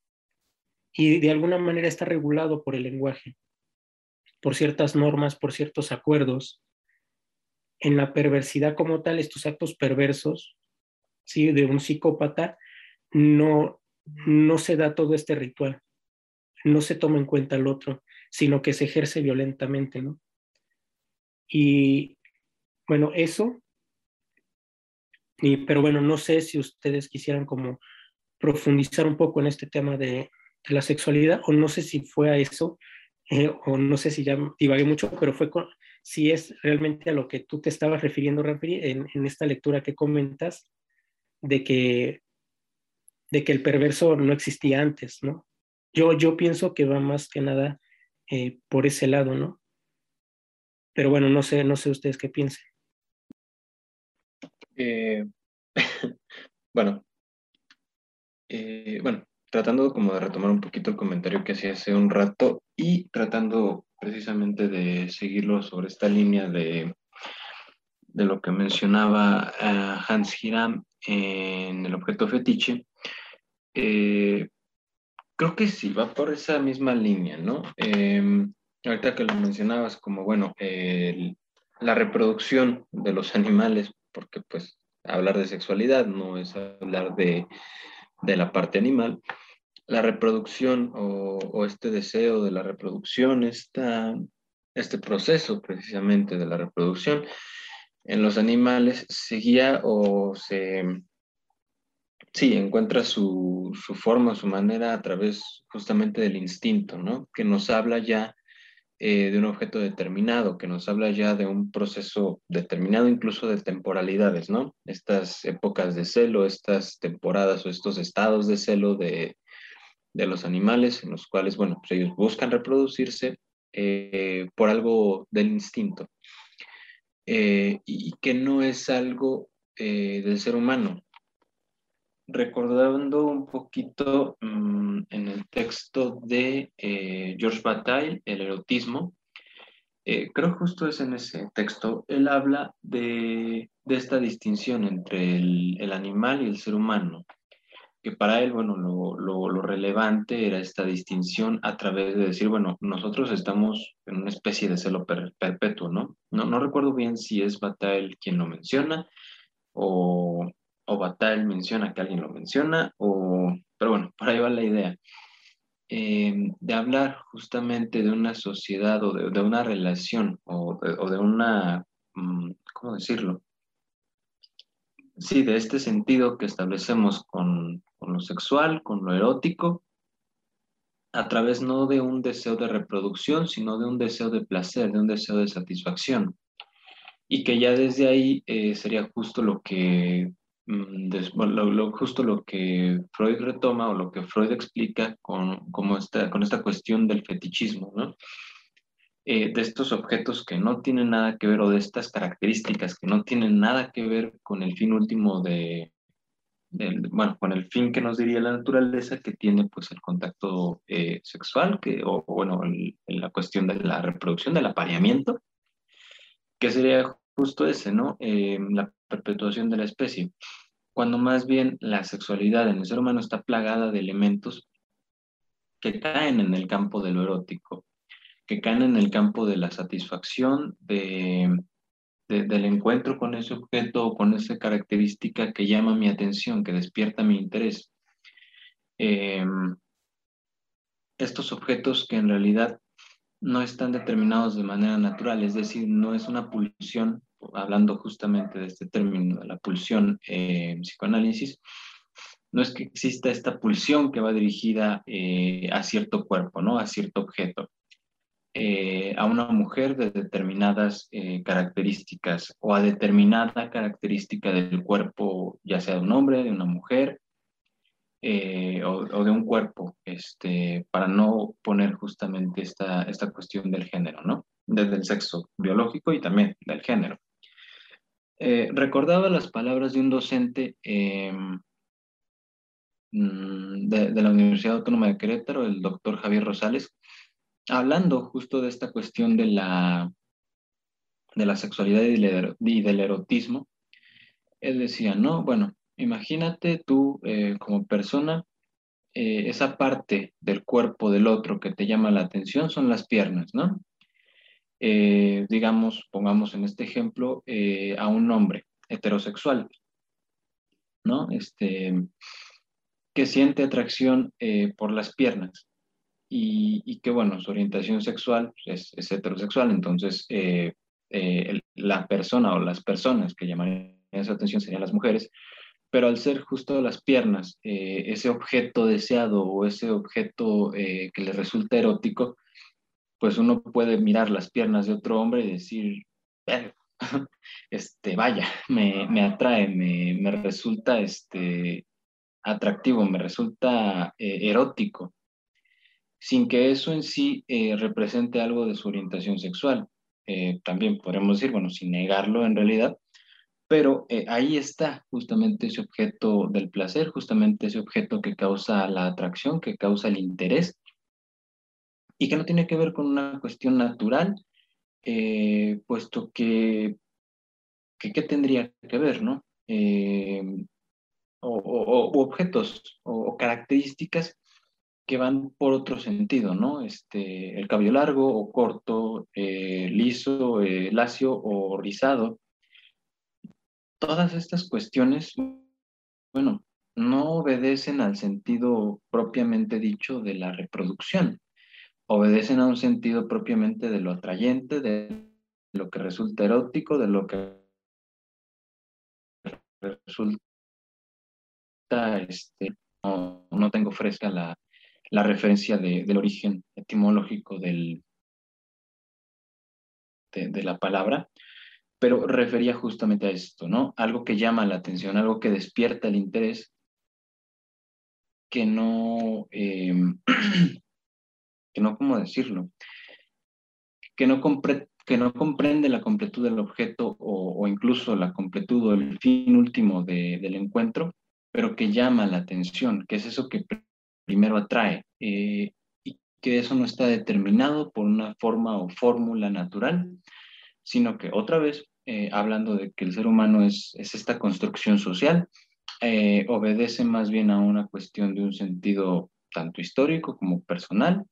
y de alguna manera está regulado por el lenguaje, por ciertas normas, por ciertos acuerdos. En la perversidad como tal, estos actos perversos ¿sí? de un psicópata, no, no se da todo este ritual, no se toma en cuenta el otro, sino que se ejerce violentamente, ¿no? Y bueno, eso pero bueno, no sé si ustedes quisieran como profundizar un poco en este tema de, la sexualidad o no sé si fue a eso eh, o no sé si ya divagué mucho, pero fue con, si es realmente a lo que tú te estabas refiriendo, en, en esta lectura que comentas de que, de que el perverso no existía antes, ¿no? Yo, yo pienso que va más que nada eh, por ese lado, ¿no? Pero bueno, no sé, no sé ustedes qué piensen. Eh, bueno, bueno, tratando como de retomar un poquito el comentario que hacía hace un rato y tratando precisamente de seguirlo sobre esta línea de, de lo que mencionaba Hans Hiram en el objeto fetiche, eh, creo que sí, va por esa misma línea, ¿no? Em, ahorita que lo mencionabas como, bueno, la reproducción de los animales, porque pues hablar de sexualidad no es hablar de, la parte animal, la reproducción o, este deseo de la reproducción, esta, este proceso precisamente de la reproducción en los animales seguía o se Sí, encuentra su, forma, su manera a través justamente del instinto, ¿no? Que nos habla ya eh, de un objeto determinado, que nos habla ya de un proceso determinado, incluso de temporalidades, ¿no? Estas épocas de celo, estas temporadas o estos estados de celo de, los animales en los cuales, bueno, pues ellos buscan reproducirse eh, por algo del instinto eh, y que no es algo del ser humano, recordando un poquito mm, en el texto de eh, George Bataille, El erotismo, eh, creo justo es en ese texto, él habla de, esta distinción entre el, animal y el ser humano, que para él, bueno, lo, relevante era esta distinción a través de decir, bueno, nosotros estamos en una especie de celo perpetuo, ¿no? ¿no? No recuerdo bien si es Bataille quien lo menciona o, o menciona que alguien lo menciona, o, pero bueno, por ahí va la idea. Eh, de hablar justamente de una sociedad o de, una relación o de, una, mm, ¿cómo decirlo? Sí, de este sentido que establecemos con, con lo sexual, con lo erótico, a través no de un deseo de reproducción, sino de un deseo de placer, de un deseo de satisfacción. Y que ya desde ahí eh, sería justo lo que Mm, lo, justo lo que Freud retoma o lo que Freud explica con, como esta, con esta cuestión del fetichismo, ¿no? Eh, de estos objetos que no tienen nada que ver o de estas características que no tienen nada que ver con el fin último de, bueno, con el fin que nos diría la naturaleza que tiene pues el contacto eh, sexual, que, o, bueno, la cuestión de la reproducción, del apareamiento, que sería justo ese, ¿no? Eh, la perpetuación de la especie, cuando más bien la sexualidad en el ser humano está plagada de elementos que caen en el campo de lo erótico, que caen en el campo de la satisfacción, de, del encuentro con ese objeto o con esa característica que llama mi atención, que despierta mi interés. Em, estos objetos que en realidad no están determinados de manera natural, es decir, no es una pulsión hablando justamente de este término de la pulsión en psicoanálisis, no es que exista esta pulsión que va dirigida eh, a cierto cuerpo, ¿no? A cierto objeto. Eh, a una mujer de determinadas eh, características o a determinada característica del cuerpo, ya sea de un hombre, de una mujer o, de un cuerpo, este, para no poner justamente esta, esta cuestión del género, ¿no? Desde el sexo biológico y también del género. Eh, recordaba las palabras de un docente em, mm, de, la Universidad Autónoma de Querétaro, el doctor Javier Rosales, hablando justo de esta cuestión de la, de la sexualidad y del, erotismo. Él decía, no, bueno, imagínate tú eh, como persona, eh, esa parte del cuerpo del otro que te llama la atención son las piernas, ¿no? Eh, digamos, pongamos en este ejemplo, a un hombre heterosexual, ¿no? Este, que siente atracción por las piernas y, que, bueno, su orientación sexual es, heterosexual, entonces la persona o las personas que llamarían esa atención serían las mujeres, pero al ser justo las piernas, ese objeto deseado o ese objeto que le resulta erótico, pues uno puede mirar las piernas de otro hombre y decir, este, vaya, me, atrae, me, resulta este, atractivo, me resulta eh, erótico, sin que eso en sí eh, represente algo de su orientación sexual. Eh, también podremos decir, bueno, sin negarlo en realidad, Pero eh, ahí está justamente ese objeto del placer, justamente ese objeto que causa la atracción, que causa el interés, y que no tiene que ver con una cuestión natural, puesto que, ¿qué tendría que ver, no? O, objetos o, características que van por otro sentido, ¿no? Este, el cabello largo o corto, eh, liso, lacio o rizado. Todas estas cuestiones, bueno, no obedecen al sentido propiamente dicho de la reproducción obedecen a un sentido propiamente de lo atrayente, de lo que resulta erótico, de lo que resulta, este, no, tengo fresca la, referencia del origen etimológico de, la palabra, pero refería justamente a esto, ¿no? Algo que llama la atención, algo que despierta el interés, que no, eh, que no, ¿cómo decirlo? Que no comprende la completud del objeto o, incluso la completud o el fin último del encuentro, pero que llama la atención, que es eso que primero atrae eh, y que eso no está determinado por una forma o fórmula natural, sino que otra vez, eh, hablando de que el ser humano es, es esta construcción social, eh, obedece más bien a una cuestión de un sentido tanto histórico como personal,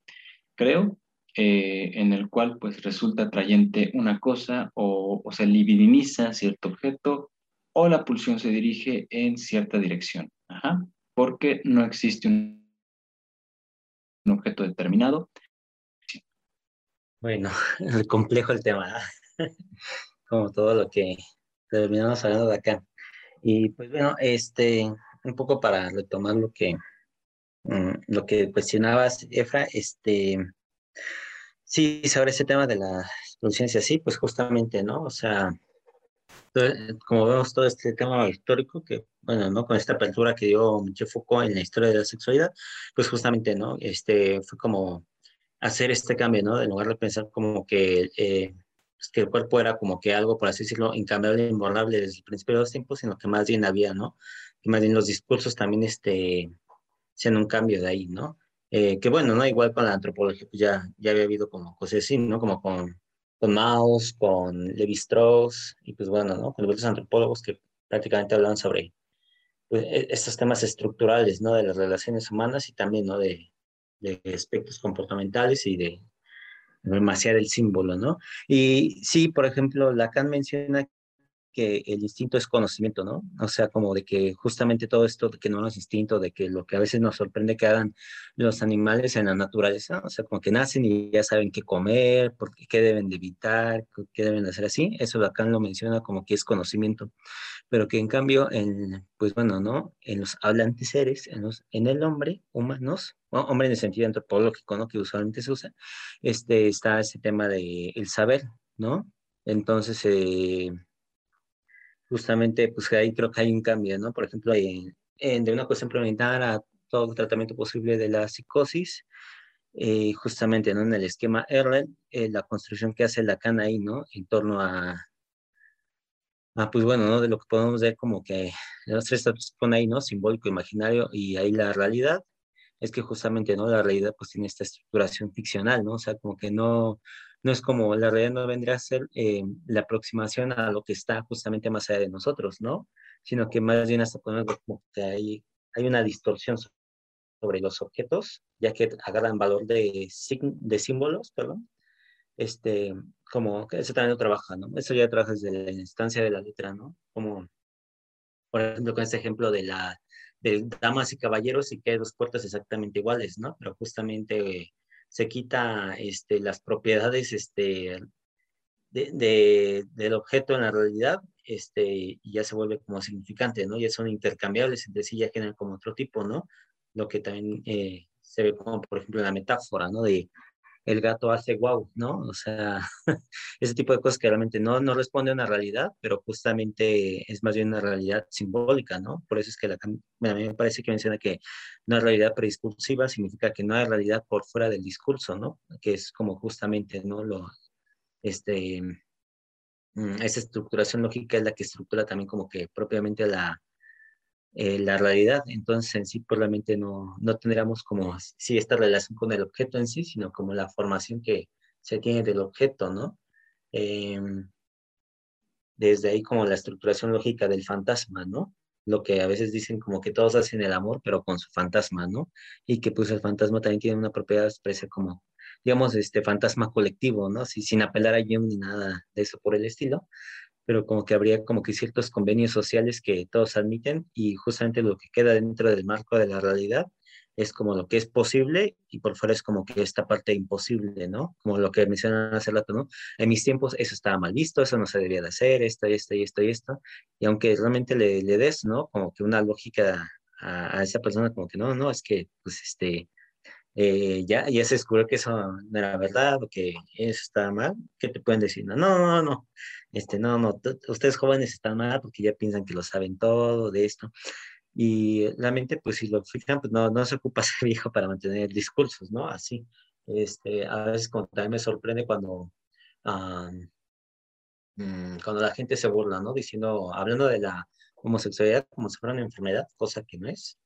creo, en el cual pues resulta atrayente una cosa o, se libidiniza cierto objeto o la pulsión se dirige en cierta dirección, porque no existe un, objeto determinado. Bueno, el complejo el tema, como todo lo que terminamos hablando de acá. Y pues bueno, este, un poco para retomar lo que Mm, lo que cuestionabas, Efra, este, sí, sobre ese tema de la conciencia, sí, pues justamente, ¿no? O sea, como vemos todo este tema histórico, que, bueno, ¿no? Con esta apertura que dio Michel Foucault en la historia de la sexualidad, pues justamente, ¿no? Este, fue como hacer este cambio, ¿no? En lugar de pensar como que, eh, pues que el cuerpo era como que algo, por así decirlo, incambiable, invulnerable desde el principio de los tiempos, sino que más bien había, ¿no? Que más bien los discursos también, este, sean un cambio de ahí, ¿no? Eh, que bueno, ¿no? Igual con la antropología, pues ya, ya había habido como cosas así, ¿no? Como con, con Maus, con Levi Strauss, y pues bueno, ¿no? Con los antropólogos que prácticamente hablan sobre pues, e, estos temas estructurales, ¿no? De las relaciones humanas y también, ¿no? De, de aspectos comportamentales y de demasiar el símbolo, ¿no? Y sí, por ejemplo, Lacan menciona que el instinto es conocimiento, ¿no? O sea, como de que justamente todo esto que no es instinto, de que lo que a veces nos sorprende que hagan los animales en la naturaleza, o sea, como que nacen y ya saben qué comer, por qué deben de evitar, qué deben de hacer así, eso Lacan lo menciona como que es conocimiento, pero que en cambio, en, pues bueno, ¿no? En los hablantes seres, en, los, en el hombre, humanos, hombre en el sentido antropológico, ¿no? Que usualmente se usa, este, está ese tema de el saber, ¿no? Entonces, eh, justamente, pues ahí creo que hay un cambio, ¿no? Por ejemplo, en, de una cosa implementar a todo tratamiento posible de la psicosis, eh, justamente, ¿no? En el esquema Erlen, eh, la construcción que hace Lacan ahí, ¿no? En torno a, a, pues bueno, ¿no? De lo que podemos ver como que los tres se pone ahí, ¿no? Simbólico, imaginario y ahí la realidad, es que justamente, ¿no? La realidad pues tiene esta estructuración ficcional, ¿no? O sea, como que no, no es como la realidad no vendría a ser eh, la aproximación a lo que está justamente más allá de nosotros, ¿no? Sino que más bien hasta poner como que hay, hay una distorsión sobre los objetos, ya que agarran valor de, de símbolos, perdón, este, como que eso también lo trabaja, ¿no? Eso ya trabaja desde la instancia de la letra, ¿no? Como, por ejemplo, con este ejemplo de la de damas y caballeros y que hay dos puertas exactamente iguales, ¿no? Pero justamente se quita este, las propiedades este, de, del objeto en la realidad este, y ya se vuelve como significante, ¿no? Ya son intercambiables entre sí, ya generan como otro tipo, ¿no? Lo que también eh, se ve como, por ejemplo, en la metáfora, ¿no? De el gato hace wow, ¿no? O sea, ese tipo de cosas que realmente no, no responde a una realidad, pero justamente es más bien una realidad simbólica, ¿no? Por eso es que a mí me parece que menciona que una realidad prediscursiva significa que no hay realidad por fuera del discurso, ¿no? Que es como justamente, ¿no? Lo, este, mm, esa estructuración lógica es la que estructura también como que propiamente la, eh, la realidad. Entonces, en sí, probablemente no, no tendríamos como, sí, esta relación con el objeto en sí, sino como la formación que se tiene del objeto, ¿no? Em, desde ahí como la estructuración lógica del fantasma, ¿no? Lo que a veces dicen como que todos hacen el amor, pero con su fantasma, ¿no? Y que pues el fantasma también tiene una propiedad expresa como, digamos, este fantasma colectivo, ¿no? Sí, sin apelar a Jung ni nada de eso por el estilo, pero como que habría como que ciertos convenios sociales que todos admiten y justamente lo que queda dentro del marco de la realidad es como lo que es posible y por fuera es como que esta parte imposible, ¿no? Como lo que mencionan hace rato, ¿no? En mis tiempos eso estaba mal visto, eso no se debía de hacer, esto y esto y esto y esto. Y aunque realmente le, le des, ¿no? Como que una lógica a, a, esa persona, como que no, no, es que, pues, este, eh, ya, ya se descubrió que eso no era verdad que eso estaba mal, ¿qué te pueden decir? No, no, no, no, este, no, no, ustedes jóvenes están mal porque ya piensan que lo saben todo de esto. Y realmente, pues si lo fijan, pues no, no se ocupa ser viejo para mantener discursos, ¿no? Así. Este, a veces también me sorprende cuando, mm, cuando la gente se burla, ¿no? Diciendo, hablando de la homosexualidad como si fuera una enfermedad, cosa que no es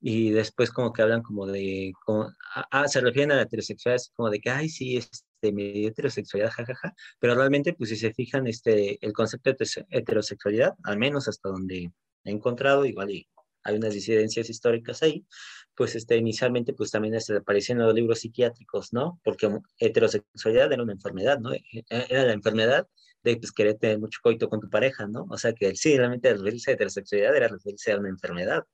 y después como que hablan como de, como, ah, se refieren a la heterosexualidad como de que, ay, sí, este, medio heterosexualidad, jajaja, pero realmente, pues si se fijan, este, el concepto de heterosexualidad, al menos hasta donde he encontrado, igual y hay unas disidencias históricas ahí, pues este, inicialmente pues también este, aparecían los libros psiquiátricos, ¿no? Porque heterosexualidad era una enfermedad, ¿no? E, e, era la enfermedad de pues, querer tener mucho coito con tu pareja, ¿no? O sea que sí, realmente referirse a heterosexualidad era referirse a una enfermedad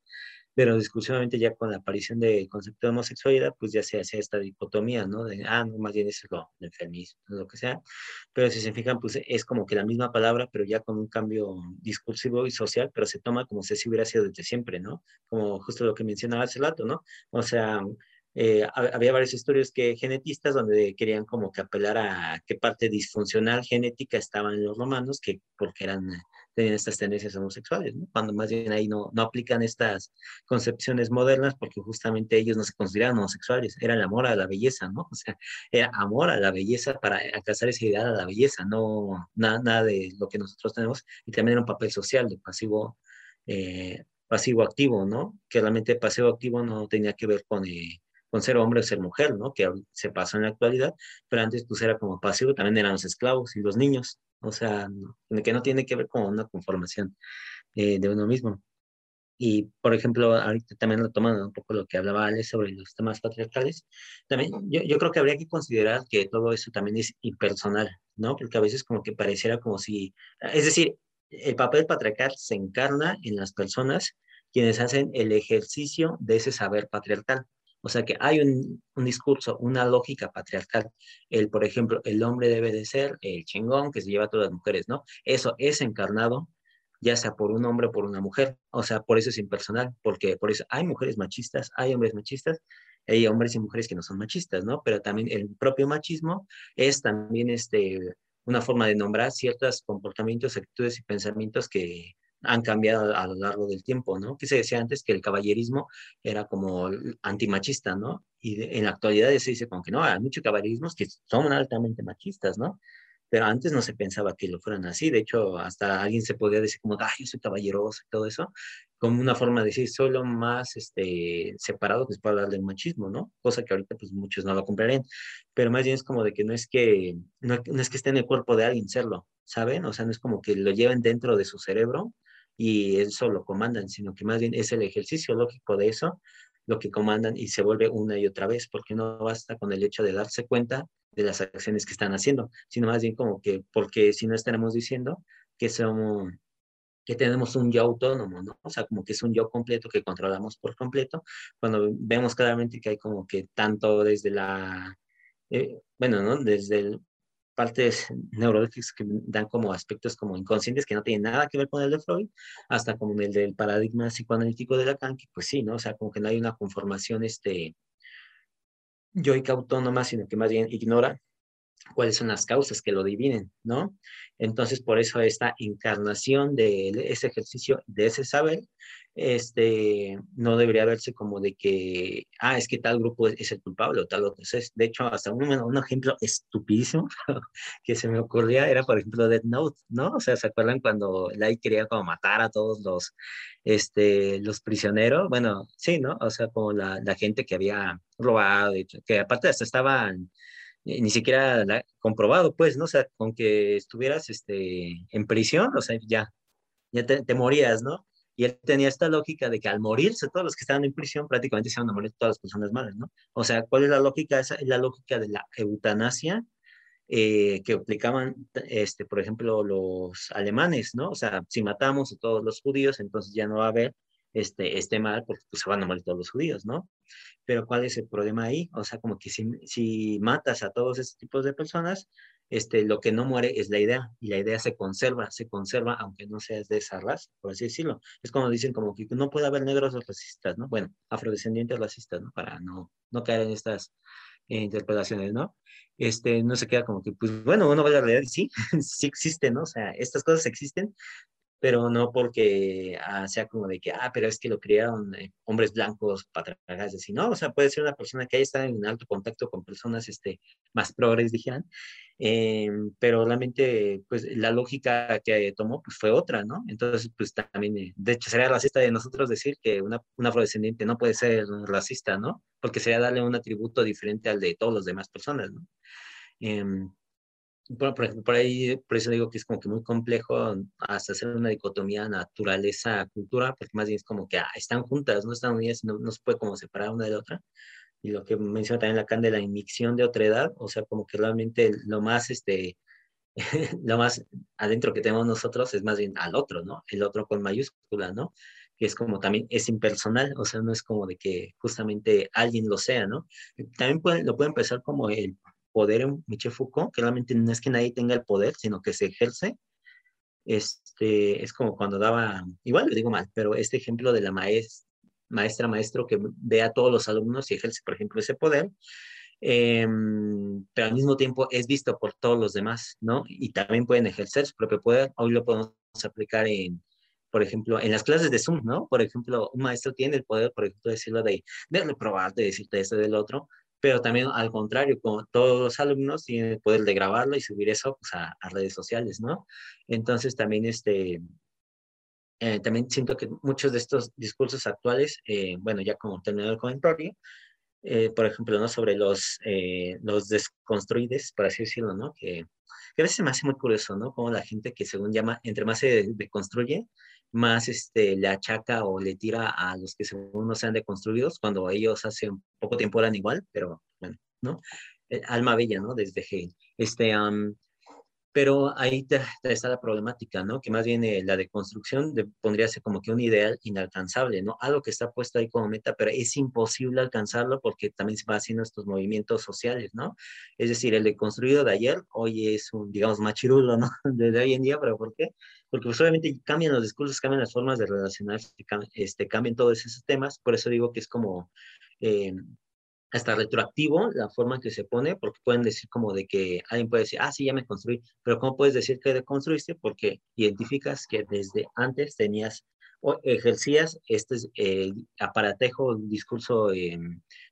pero discursivamente ya con la aparición del concepto de homosexualidad, pues ya se hace esta dicotomía, ¿no? De, ah, no, más bien es lo enfermismo, lo que sea, pero si se fijan, pues es como que la misma palabra, pero ya con un cambio discursivo y social, pero se toma como si hubiera sido desde siempre, ¿no? Como justo lo que mencionaba hace rato, ¿no? O sea, eh, había varios estudios que genetistas donde querían como que apelar a qué parte disfuncional genética estaba en los romanos, que porque eran tenían estas tendencias homosexuales, cuando más bien ahí no, no aplican estas concepciones modernas porque justamente ellos no se consideraban homosexuales, era el amor a la belleza, ¿no? O sea, era amor a la belleza para alcanzar esa idea de la belleza, no nada, nada de lo que nosotros tenemos, y también era un papel social de pasivo, eh, activo, ¿no? Que realmente pasivo activo no tenía que ver con... Eh, con ser hombre o ser mujer, ¿no? Que se pasó en la actualidad, pero antes pues era como pasivo, también eran los esclavos y los niños, o sea, que no tiene que ver con una conformación eh, de uno mismo. Y, por ejemplo, ahorita también lo tomando un poco lo que hablaba Ale sobre los temas patriarcales, también yo, yo, creo que habría que considerar que todo eso también es impersonal, ¿no? Porque a veces como que pareciera como si, es decir, el papel patriarcal se encarna en las personas quienes hacen el ejercicio de ese saber patriarcal. O sea que hay un, discurso, una lógica patriarcal. El, por ejemplo, el hombre debe de ser el chingón que se lleva a todas las mujeres, ¿no? Eso es encarnado ya sea por un hombre o por una mujer. O sea, por eso es impersonal, porque por eso hay mujeres machistas, hay hombres machistas, hay hombres y mujeres que no son machistas, ¿no? Pero también el propio machismo es también este, una forma de nombrar ciertos comportamientos, actitudes y pensamientos que, han cambiado a lo largo del tiempo, ¿no? Que se decía antes que el caballerismo era como antimachista, ¿no? Y en la actualidad se dice como que no, hay muchos caballerismos que son altamente machistas, ¿no? Pero antes no se pensaba que lo fueran así, de hecho, hasta alguien se podía decir como, ay, yo soy caballeroso y todo eso, como una forma de decir, solo más este, separado se puede hablar del machismo, ¿no? Cosa que ahorita pues muchos no lo comprarían, pero más bien es como de que no es que, no, no es que esté en el cuerpo de alguien serlo, ¿saben? O sea, no es como que lo lleven dentro de su cerebro y eso lo comandan, sino que más bien es el ejercicio lógico de eso lo que comandan y se vuelve una y otra vez, porque no basta con el hecho de darse cuenta de las acciones que están haciendo, sino más bien como que, porque si no estaremos diciendo que somos, que tenemos un yo autónomo, ¿no? O sea, como que es un yo completo que controlamos por completo, cuando vemos claramente que hay como que tanto desde la, eh, bueno, ¿no? Desde el partes neurológicas que dan como aspectos como inconscientes que no tienen nada que ver con el de Freud, hasta como el del paradigma psicoanalítico de Lacan, que pues sí, ¿no? O sea, como que no hay una conformación este, yoica autónoma, sino que más bien ignora cuáles son las causas que lo dividen, ¿no? Entonces, por eso esta encarnación de ese ejercicio, de ese saber, este, no debería verse como de que, ah, es que tal grupo es, el culpable o tal otro. Es, de hecho, hasta un, un ejemplo estupidísimo que se me ocurría era, por ejemplo, Death Note, ¿no? O sea, ¿se acuerdan cuando Light quería como matar a todos los, este, los prisioneros? Bueno, sí, ¿no? O sea, como la, la gente que había robado, que aparte hasta estaban ni siquiera comprobado, pues, ¿no? O sea, con que estuvieras este, en prisión, o sea, ya, ya te, morías, ¿no? Y él tenía esta lógica de que al morirse todos los que estaban en prisión prácticamente se iban a morir todas las personas malas, ¿no? O sea, ¿cuál es la lógica? Esa es la lógica de la eutanasia eh, que aplicaban, este, por ejemplo, los alemanes, ¿no? O sea, si matamos a todos los judíos, entonces ya no va a haber este, este mal porque pues, se van a morir todos los judíos, ¿no? Pero ¿cuál es el problema ahí? O sea, como que si, si matas a todos estos tipos de personas, este, lo que no muere es la idea y la idea se conserva, se conserva aunque no seas de esa raza, por así decirlo. Es como dicen como que no puede haber negros racistas, ¿no? Bueno, afrodescendientes racistas, ¿no? Para no, no caer en estas eh, interpretaciones, ¿no? Este, no se queda como que, pues bueno, uno va a la realidad y sí, sí existe, ¿no? O sea, estas cosas existen, pero no porque ah, sea como de que, ah, pero es que lo criaron eh, hombres blancos patriarcales, así, ¿no? O sea, puede ser una persona que haya estado en alto contacto con personas este, más progres, dijeran, eh, pero realmente, pues la lógica que tomó pues, fue otra, ¿no? Entonces, pues también, eh, de hecho, sería racista de nosotros decir que una, una afrodescendiente no puede ser racista, ¿no? Porque sería darle un atributo diferente al de todas las demás personas, ¿no? Bueno, por ejemplo, por ahí, por eso digo que es como que muy complejo hasta hacer una dicotomía naturaleza-cultura, porque más bien es como que ah, están juntas, no están unidas, no, no se puede como separar una de la otra. Y lo que menciona también Lacan de la inmixción de otra edad, o sea, como que realmente lo más, este, lo más adentro que tenemos nosotros es más bien al otro, ¿no? El otro con mayúscula, ¿no? Que es como también es impersonal, o sea, no es como de que justamente alguien lo sea, ¿no? También puede, lo puede empezar como el poder en Michel Foucault, que realmente no es que nadie tenga el poder, sino que se ejerce. Este, es como cuando daba, igual lo digo mal, pero este ejemplo de la maestra, maestra, maestro que ve a todos los alumnos y ejerce, por ejemplo, ese poder, em, pero al mismo tiempo es visto por todos los demás, ¿no? Y también pueden ejercer su propio poder. Hoy lo podemos aplicar en, por ejemplo, en las clases de Zoom, ¿no? Por ejemplo, un maestro tiene el poder, por ejemplo, de decirlo de, de reprobar, de decirte esto del otro, pero también al contrario, todos los alumnos tienen el poder de grabarlo y subir eso pues, a, redes sociales, ¿no? Entonces también este, eh, también siento que muchos de estos discursos actuales, eh, bueno, ya como terminado el comentario, eh, por ejemplo, ¿no? Sobre los, los desconstruides, por así decirlo, ¿no? Que, que, a veces me hace muy curioso, ¿no? Como la gente que según llama, entre más se deconstruye, más este, le achaca o le tira a los que según no sean deconstruidos, cuando ellos hace poco tiempo eran igual, pero bueno, ¿no? Eh, alma bella, ¿no? Desde Hegel. Este, pero ahí está la problemática, ¿no? Que más bien eh, la deconstrucción de, pondría ser como que un ideal inalcanzable, ¿no? Algo que está puesto ahí como meta, pero es imposible alcanzarlo porque también se va haciendo estos movimientos sociales, ¿no? Es decir, el deconstruido de ayer hoy es un, digamos, machirulo, ¿no? De hoy en día, pero ¿por qué? Porque pues obviamente cambian los discursos, cambian las formas de relacionarse, este, cambian todos esos temas, por eso digo que es como... Eh, hasta retroactivo la forma en que se pone, porque pueden decir como de que alguien puede decir, ah, sí, ya me construí, pero ¿cómo puedes decir que deconstruiste? Porque identificas que desde antes tenías o ejercías este eh, aparatejo, discurso eh,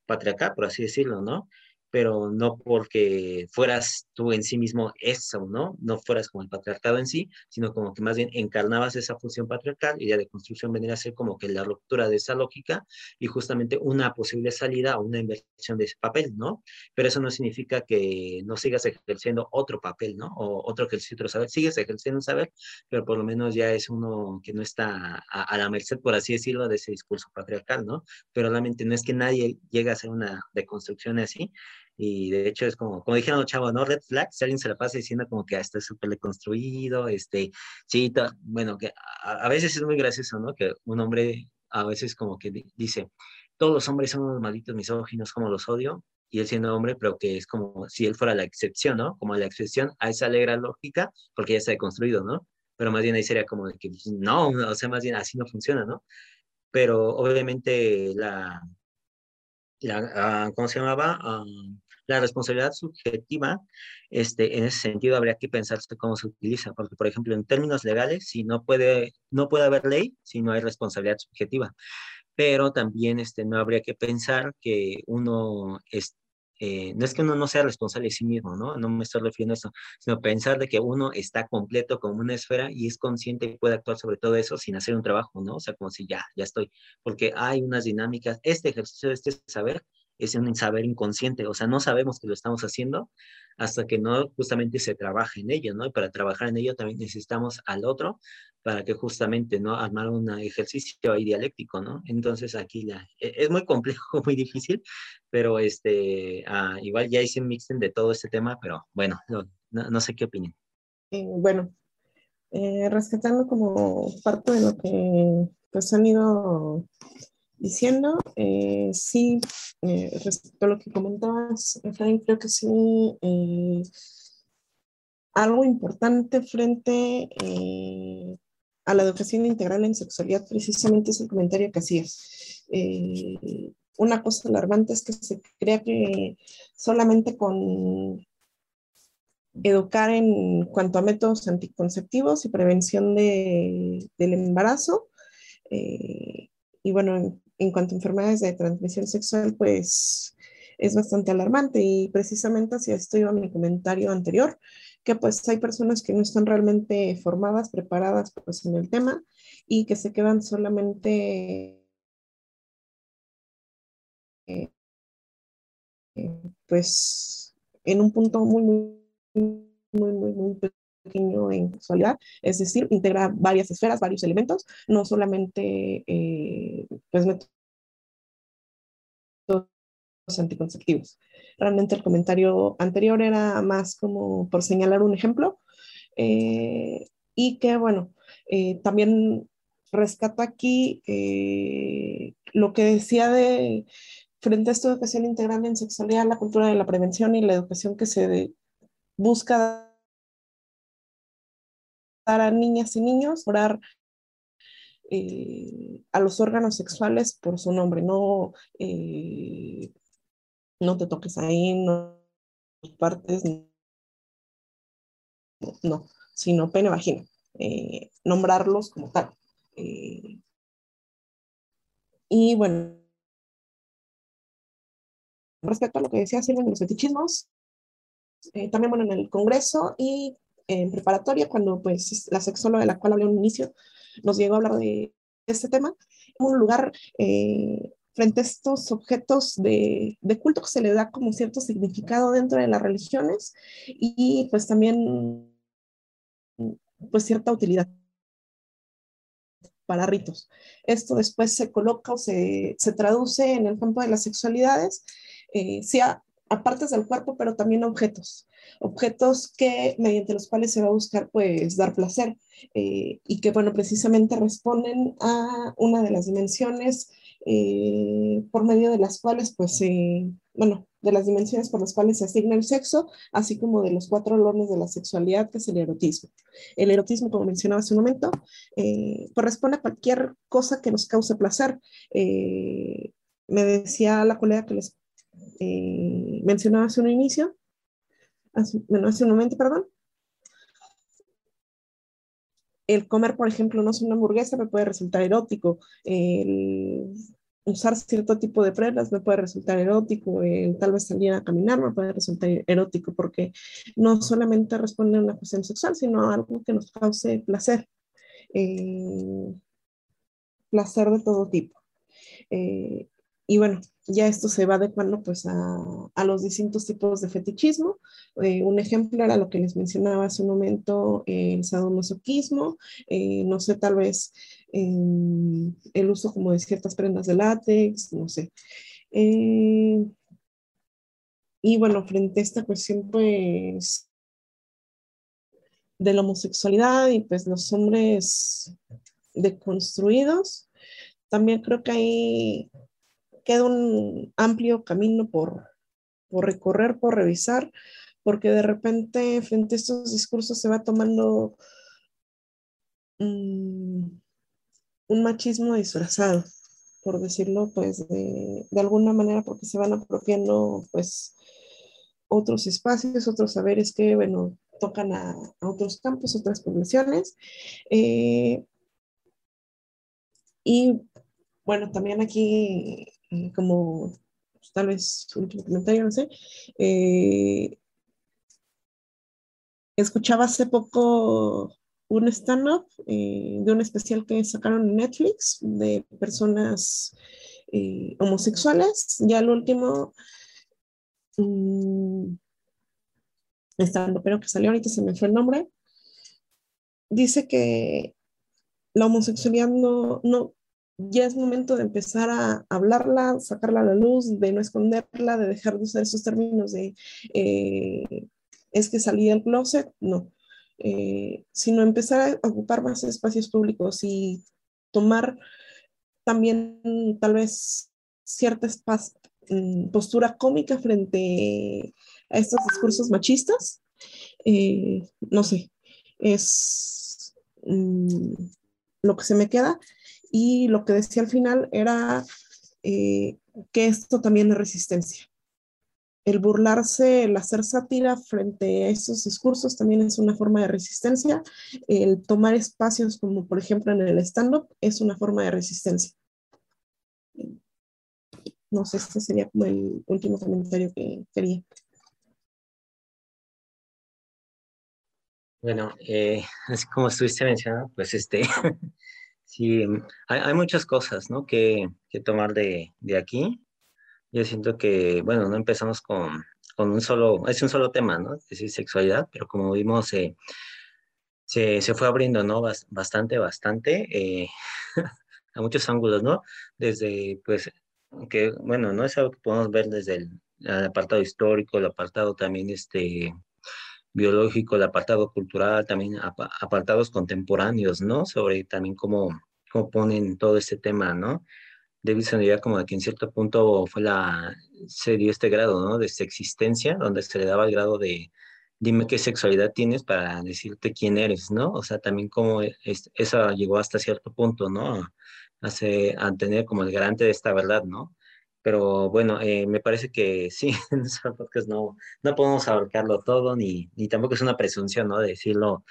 patriarcal, por así decirlo, ¿no? Pero no porque fueras tú en sí mismo eso, ¿no? No fueras como el patriarcado en sí, sino como que más bien encarnabas esa función patriarcal y la deconstrucción vendría a ser como que la ruptura de esa lógica y justamente una posible salida o una inversión de ese papel, ¿no? Pero eso no significa que no sigas ejerciendo otro papel, ¿no? O otro el otro saber. Sigues ejerciendo un saber, pero por lo menos ya es uno que no está a, a la merced, por así decirlo, de ese discurso patriarcal, ¿no? Pero realmente no es que nadie llegue a hacer una deconstrucción así, y de hecho es como, como dijeron los chavos, ¿no? Red flag, si alguien se la pasa diciendo como que esto es súper deconstruido, este, sí, bueno, que a, veces es muy gracioso, ¿no? Que un hombre a veces como que dice, todos los hombres son unos malditos misóginos, como los odio, y él siendo hombre, pero que es como si él fuera la excepción, ¿no? Como la excepción a esa alegra lógica, porque ya está deconstruido, ¿no? Pero más bien ahí sería como de que, pues, no, o sea, más bien así no funciona, ¿no? Pero obviamente la, la, ah, ¿cómo se llamaba? Ah, la responsabilidad subjetiva, este, en ese sentido habría que pensarse cómo se utiliza, porque por ejemplo en términos legales, si no puede, no puede haber ley si no hay responsabilidad subjetiva, pero también este, no habría que pensar que uno es, eh, no es que uno no sea responsable de sí mismo, ¿no? No me estoy refiriendo a eso, sino pensar de que uno está completo como una esfera y es consciente y puede actuar sobre todo eso sin hacer un trabajo, ¿no? O sea, como si ya, ya estoy, porque hay unas dinámicas, este ejercicio, este saber, es un saber inconsciente, o sea, no sabemos que lo estamos haciendo hasta que no justamente se trabaja en ello, ¿no? Y para trabajar en ello también necesitamos al otro para que justamente, ¿no? Armar un ejercicio ahí dialéctico, ¿no? Entonces aquí e, es muy complejo, muy difícil, pero este, ah, igual ya hice un mixing de todo este tema, pero bueno, no, no, sé qué opinan. Eh, bueno, eh, rescatando como parte de lo que pues han ido diciendo. Eh, sí, eh, respecto a lo que comentabas, Efraín, creo que sí, eh, algo importante frente a la educación integral en sexualidad precisamente es el comentario que hacías. una cosa alarmante es que se crea que solamente con educar en cuanto a métodos anticonceptivos y prevención de, del embarazo, y bueno, en cuanto a enfermedades de transmisión sexual, pues es bastante alarmante. Y precisamente hacia esto iba mi comentario anterior, que pues hay personas que no están realmente formadas, preparadas pues en el tema y que se quedan solamente eh, pues en un punto muy, muy, muy, muy, muy pequeño en sexualidad, es decir, integra varias esferas, varios elementos, no solamente eh, pues métodos anticonceptivos. Realmente el comentario anterior era más como por señalar un ejemplo eh, y que bueno, eh, también rescato aquí lo que decía de frente a esta educación integral en sexualidad, la cultura de la prevención y la educación que se busca a niñas y niños, orar eh, a los órganos sexuales por su nombre, no, eh, no te toques ahí, no partes, no, sino pene vagina, eh, nombrarlos como tal. y bueno, respecto a lo que decía Silvia de los fetichismos, también bueno, en el Congreso y en preparatoria, cuando pues la sexóloga de la cual hablé un inicio nos llegó a hablar de este tema, en un lugar eh, frente a estos objetos de, de, culto que se le da como cierto significado dentro de las religiones y pues también pues cierta utilidad para ritos. Esto después se coloca o se, se traduce en el campo de las sexualidades, eh, sea a partes del cuerpo, pero también a objetos. Objetos que mediante los cuales se va a buscar pues dar placer eh, y que bueno precisamente responden a una de las dimensiones eh, por medio de las cuales pues bueno de las dimensiones por las cuales se asigna el sexo así como de los cuatro olones de la sexualidad que es el erotismo. El erotismo como mencionaba hace un momento eh, corresponde a cualquier cosa que nos cause placer. Me decía la colega que les mencionaba hace un inicio hace, hace un momento, perdón. El comer, por ejemplo, no sé, una hamburguesa me puede resultar erótico. El usar cierto tipo de prendas me puede resultar erótico. El tal vez salir a caminar me puede resultar erótico porque no solamente responde a una cuestión sexual, sino a algo que nos cause placer. Eh, placer de todo tipo. Eh, y bueno, ya esto se va adecuando pues a, los distintos tipos de fetichismo. Eh, un ejemplo era lo que les mencionaba hace un momento, el sadomasoquismo, eh, no sé, tal vez em, el uso como de ciertas prendas de látex, no sé. Eh, y bueno, frente a esta cuestión pues de la homosexualidad y pues los hombres deconstruidos, también creo que hay queda un amplio camino por, por recorrer, por revisar, porque de repente frente a estos discursos se va tomando mm, un machismo disfrazado, por decirlo, pues de, de, alguna manera, porque se van apropiando, pues, otros espacios, otros saberes que, bueno, tocan a, otros campos, otras poblaciones. Eh, y bueno, también aquí, como pues, tal vez último comentario, no sé, eh, escuchaba hace poco un stand-up de un especial que sacaron en Netflix de personas homosexuales. Ya el último, mm, estando, pero que salió ahorita, se me fue el nombre, dice que la homosexualidad no, ya es momento de empezar a hablarla, sacarla a la luz, de no esconderla, de dejar de usar esos términos de eh, es que salí del closet, no, eh, sino empezar a ocupar más espacios públicos y tomar también tal vez cierta mm, postura cómica frente a estos discursos machistas, eh, no sé, es mm, lo que se me queda. Y lo que decía al final era eh, que esto también es resistencia. El burlarse, el hacer sátira frente a estos discursos también es una forma de resistencia. El tomar espacios como por ejemplo en el stand-up es una forma de resistencia. No sé, este sería como el último comentario que quería. Bueno, eh, así como estuviste mencionando, pues este, sí, hay, muchas cosas, ¿no? Que, tomar de, aquí. Yo siento que, bueno, no empezamos con, un solo, es un solo tema, ¿no? Es decir, sexualidad, pero como vimos, eh, se, fue abriendo, ¿no? Bastante, bastante, eh, a muchos ángulos, ¿no? Desde, pues, que, bueno, no es algo que podemos ver desde el apartado histórico, el apartado también, este, biológico, el apartado cultural, también apartados contemporáneos, ¿no? Sobre también cómo, cómo ponen todo este tema, ¿no? David idea como de que en cierto punto fue la, se dio este grado, ¿no? De existencia, donde se le daba el grado de, dime qué sexualidad tienes para decirte quién eres, ¿no? O sea, también como es, eso llegó hasta cierto punto, ¿no? Hace, a tener como el garante de esta verdad, ¿no? Pero bueno, eh, me parece que sí, en nuestro podcast no, no podemos abarcarlo todo, ni, ni tampoco es una presunción, ¿no? De decirlo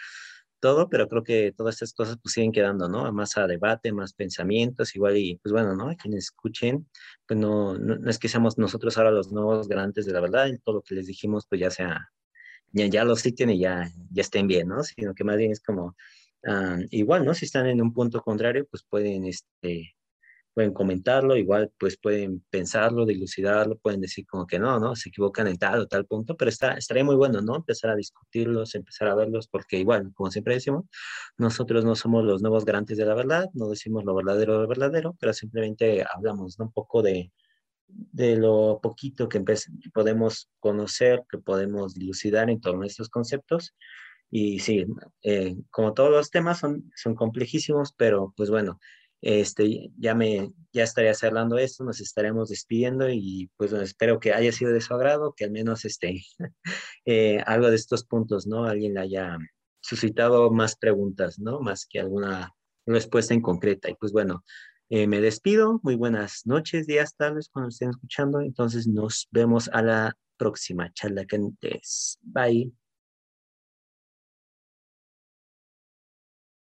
todo, pero creo que todas estas cosas pues siguen quedando, ¿no? Más a debate, más pensamientos, igual y pues bueno, ¿no? Quienes escuchen, pues no, no, es que seamos nosotros ahora los nuevos garantes de la verdad y todo lo que les dijimos pues ya sea, ya, ya lo citen y ya, ya estén bien, ¿no? Sino que más bien es como, ah, igual, ¿no? Si están en un punto contrario, pues pueden, este, pueden comentarlo, igual pues pueden pensarlo, dilucidarlo, pueden decir como que no, ¿no? Se equivocan en tal o tal punto, pero está, estaría muy bueno, ¿no? Empezar a discutirlos, empezar a verlos, porque igual, como siempre decimos, nosotros no somos los nuevos garantes de la verdad, no decimos lo verdadero de lo verdadero, pero simplemente hablamos ¿no? un poco de, de lo poquito que podemos conocer, que podemos dilucidar en torno a estos conceptos. Y sí, eh, como todos los temas son, son complejísimos, pero pues bueno, este, ya me, ya estaría cerrando esto, nos estaremos despidiendo y pues espero que haya sido de su agrado, que al menos este, eh, algo de estos puntos, ¿no? Alguien haya suscitado más preguntas, ¿no? Más que alguna respuesta en concreta. Y pues bueno, eh, me despido, muy buenas noches, días, tardes, cuando estén escuchando, entonces nos vemos a la próxima charla que Bye.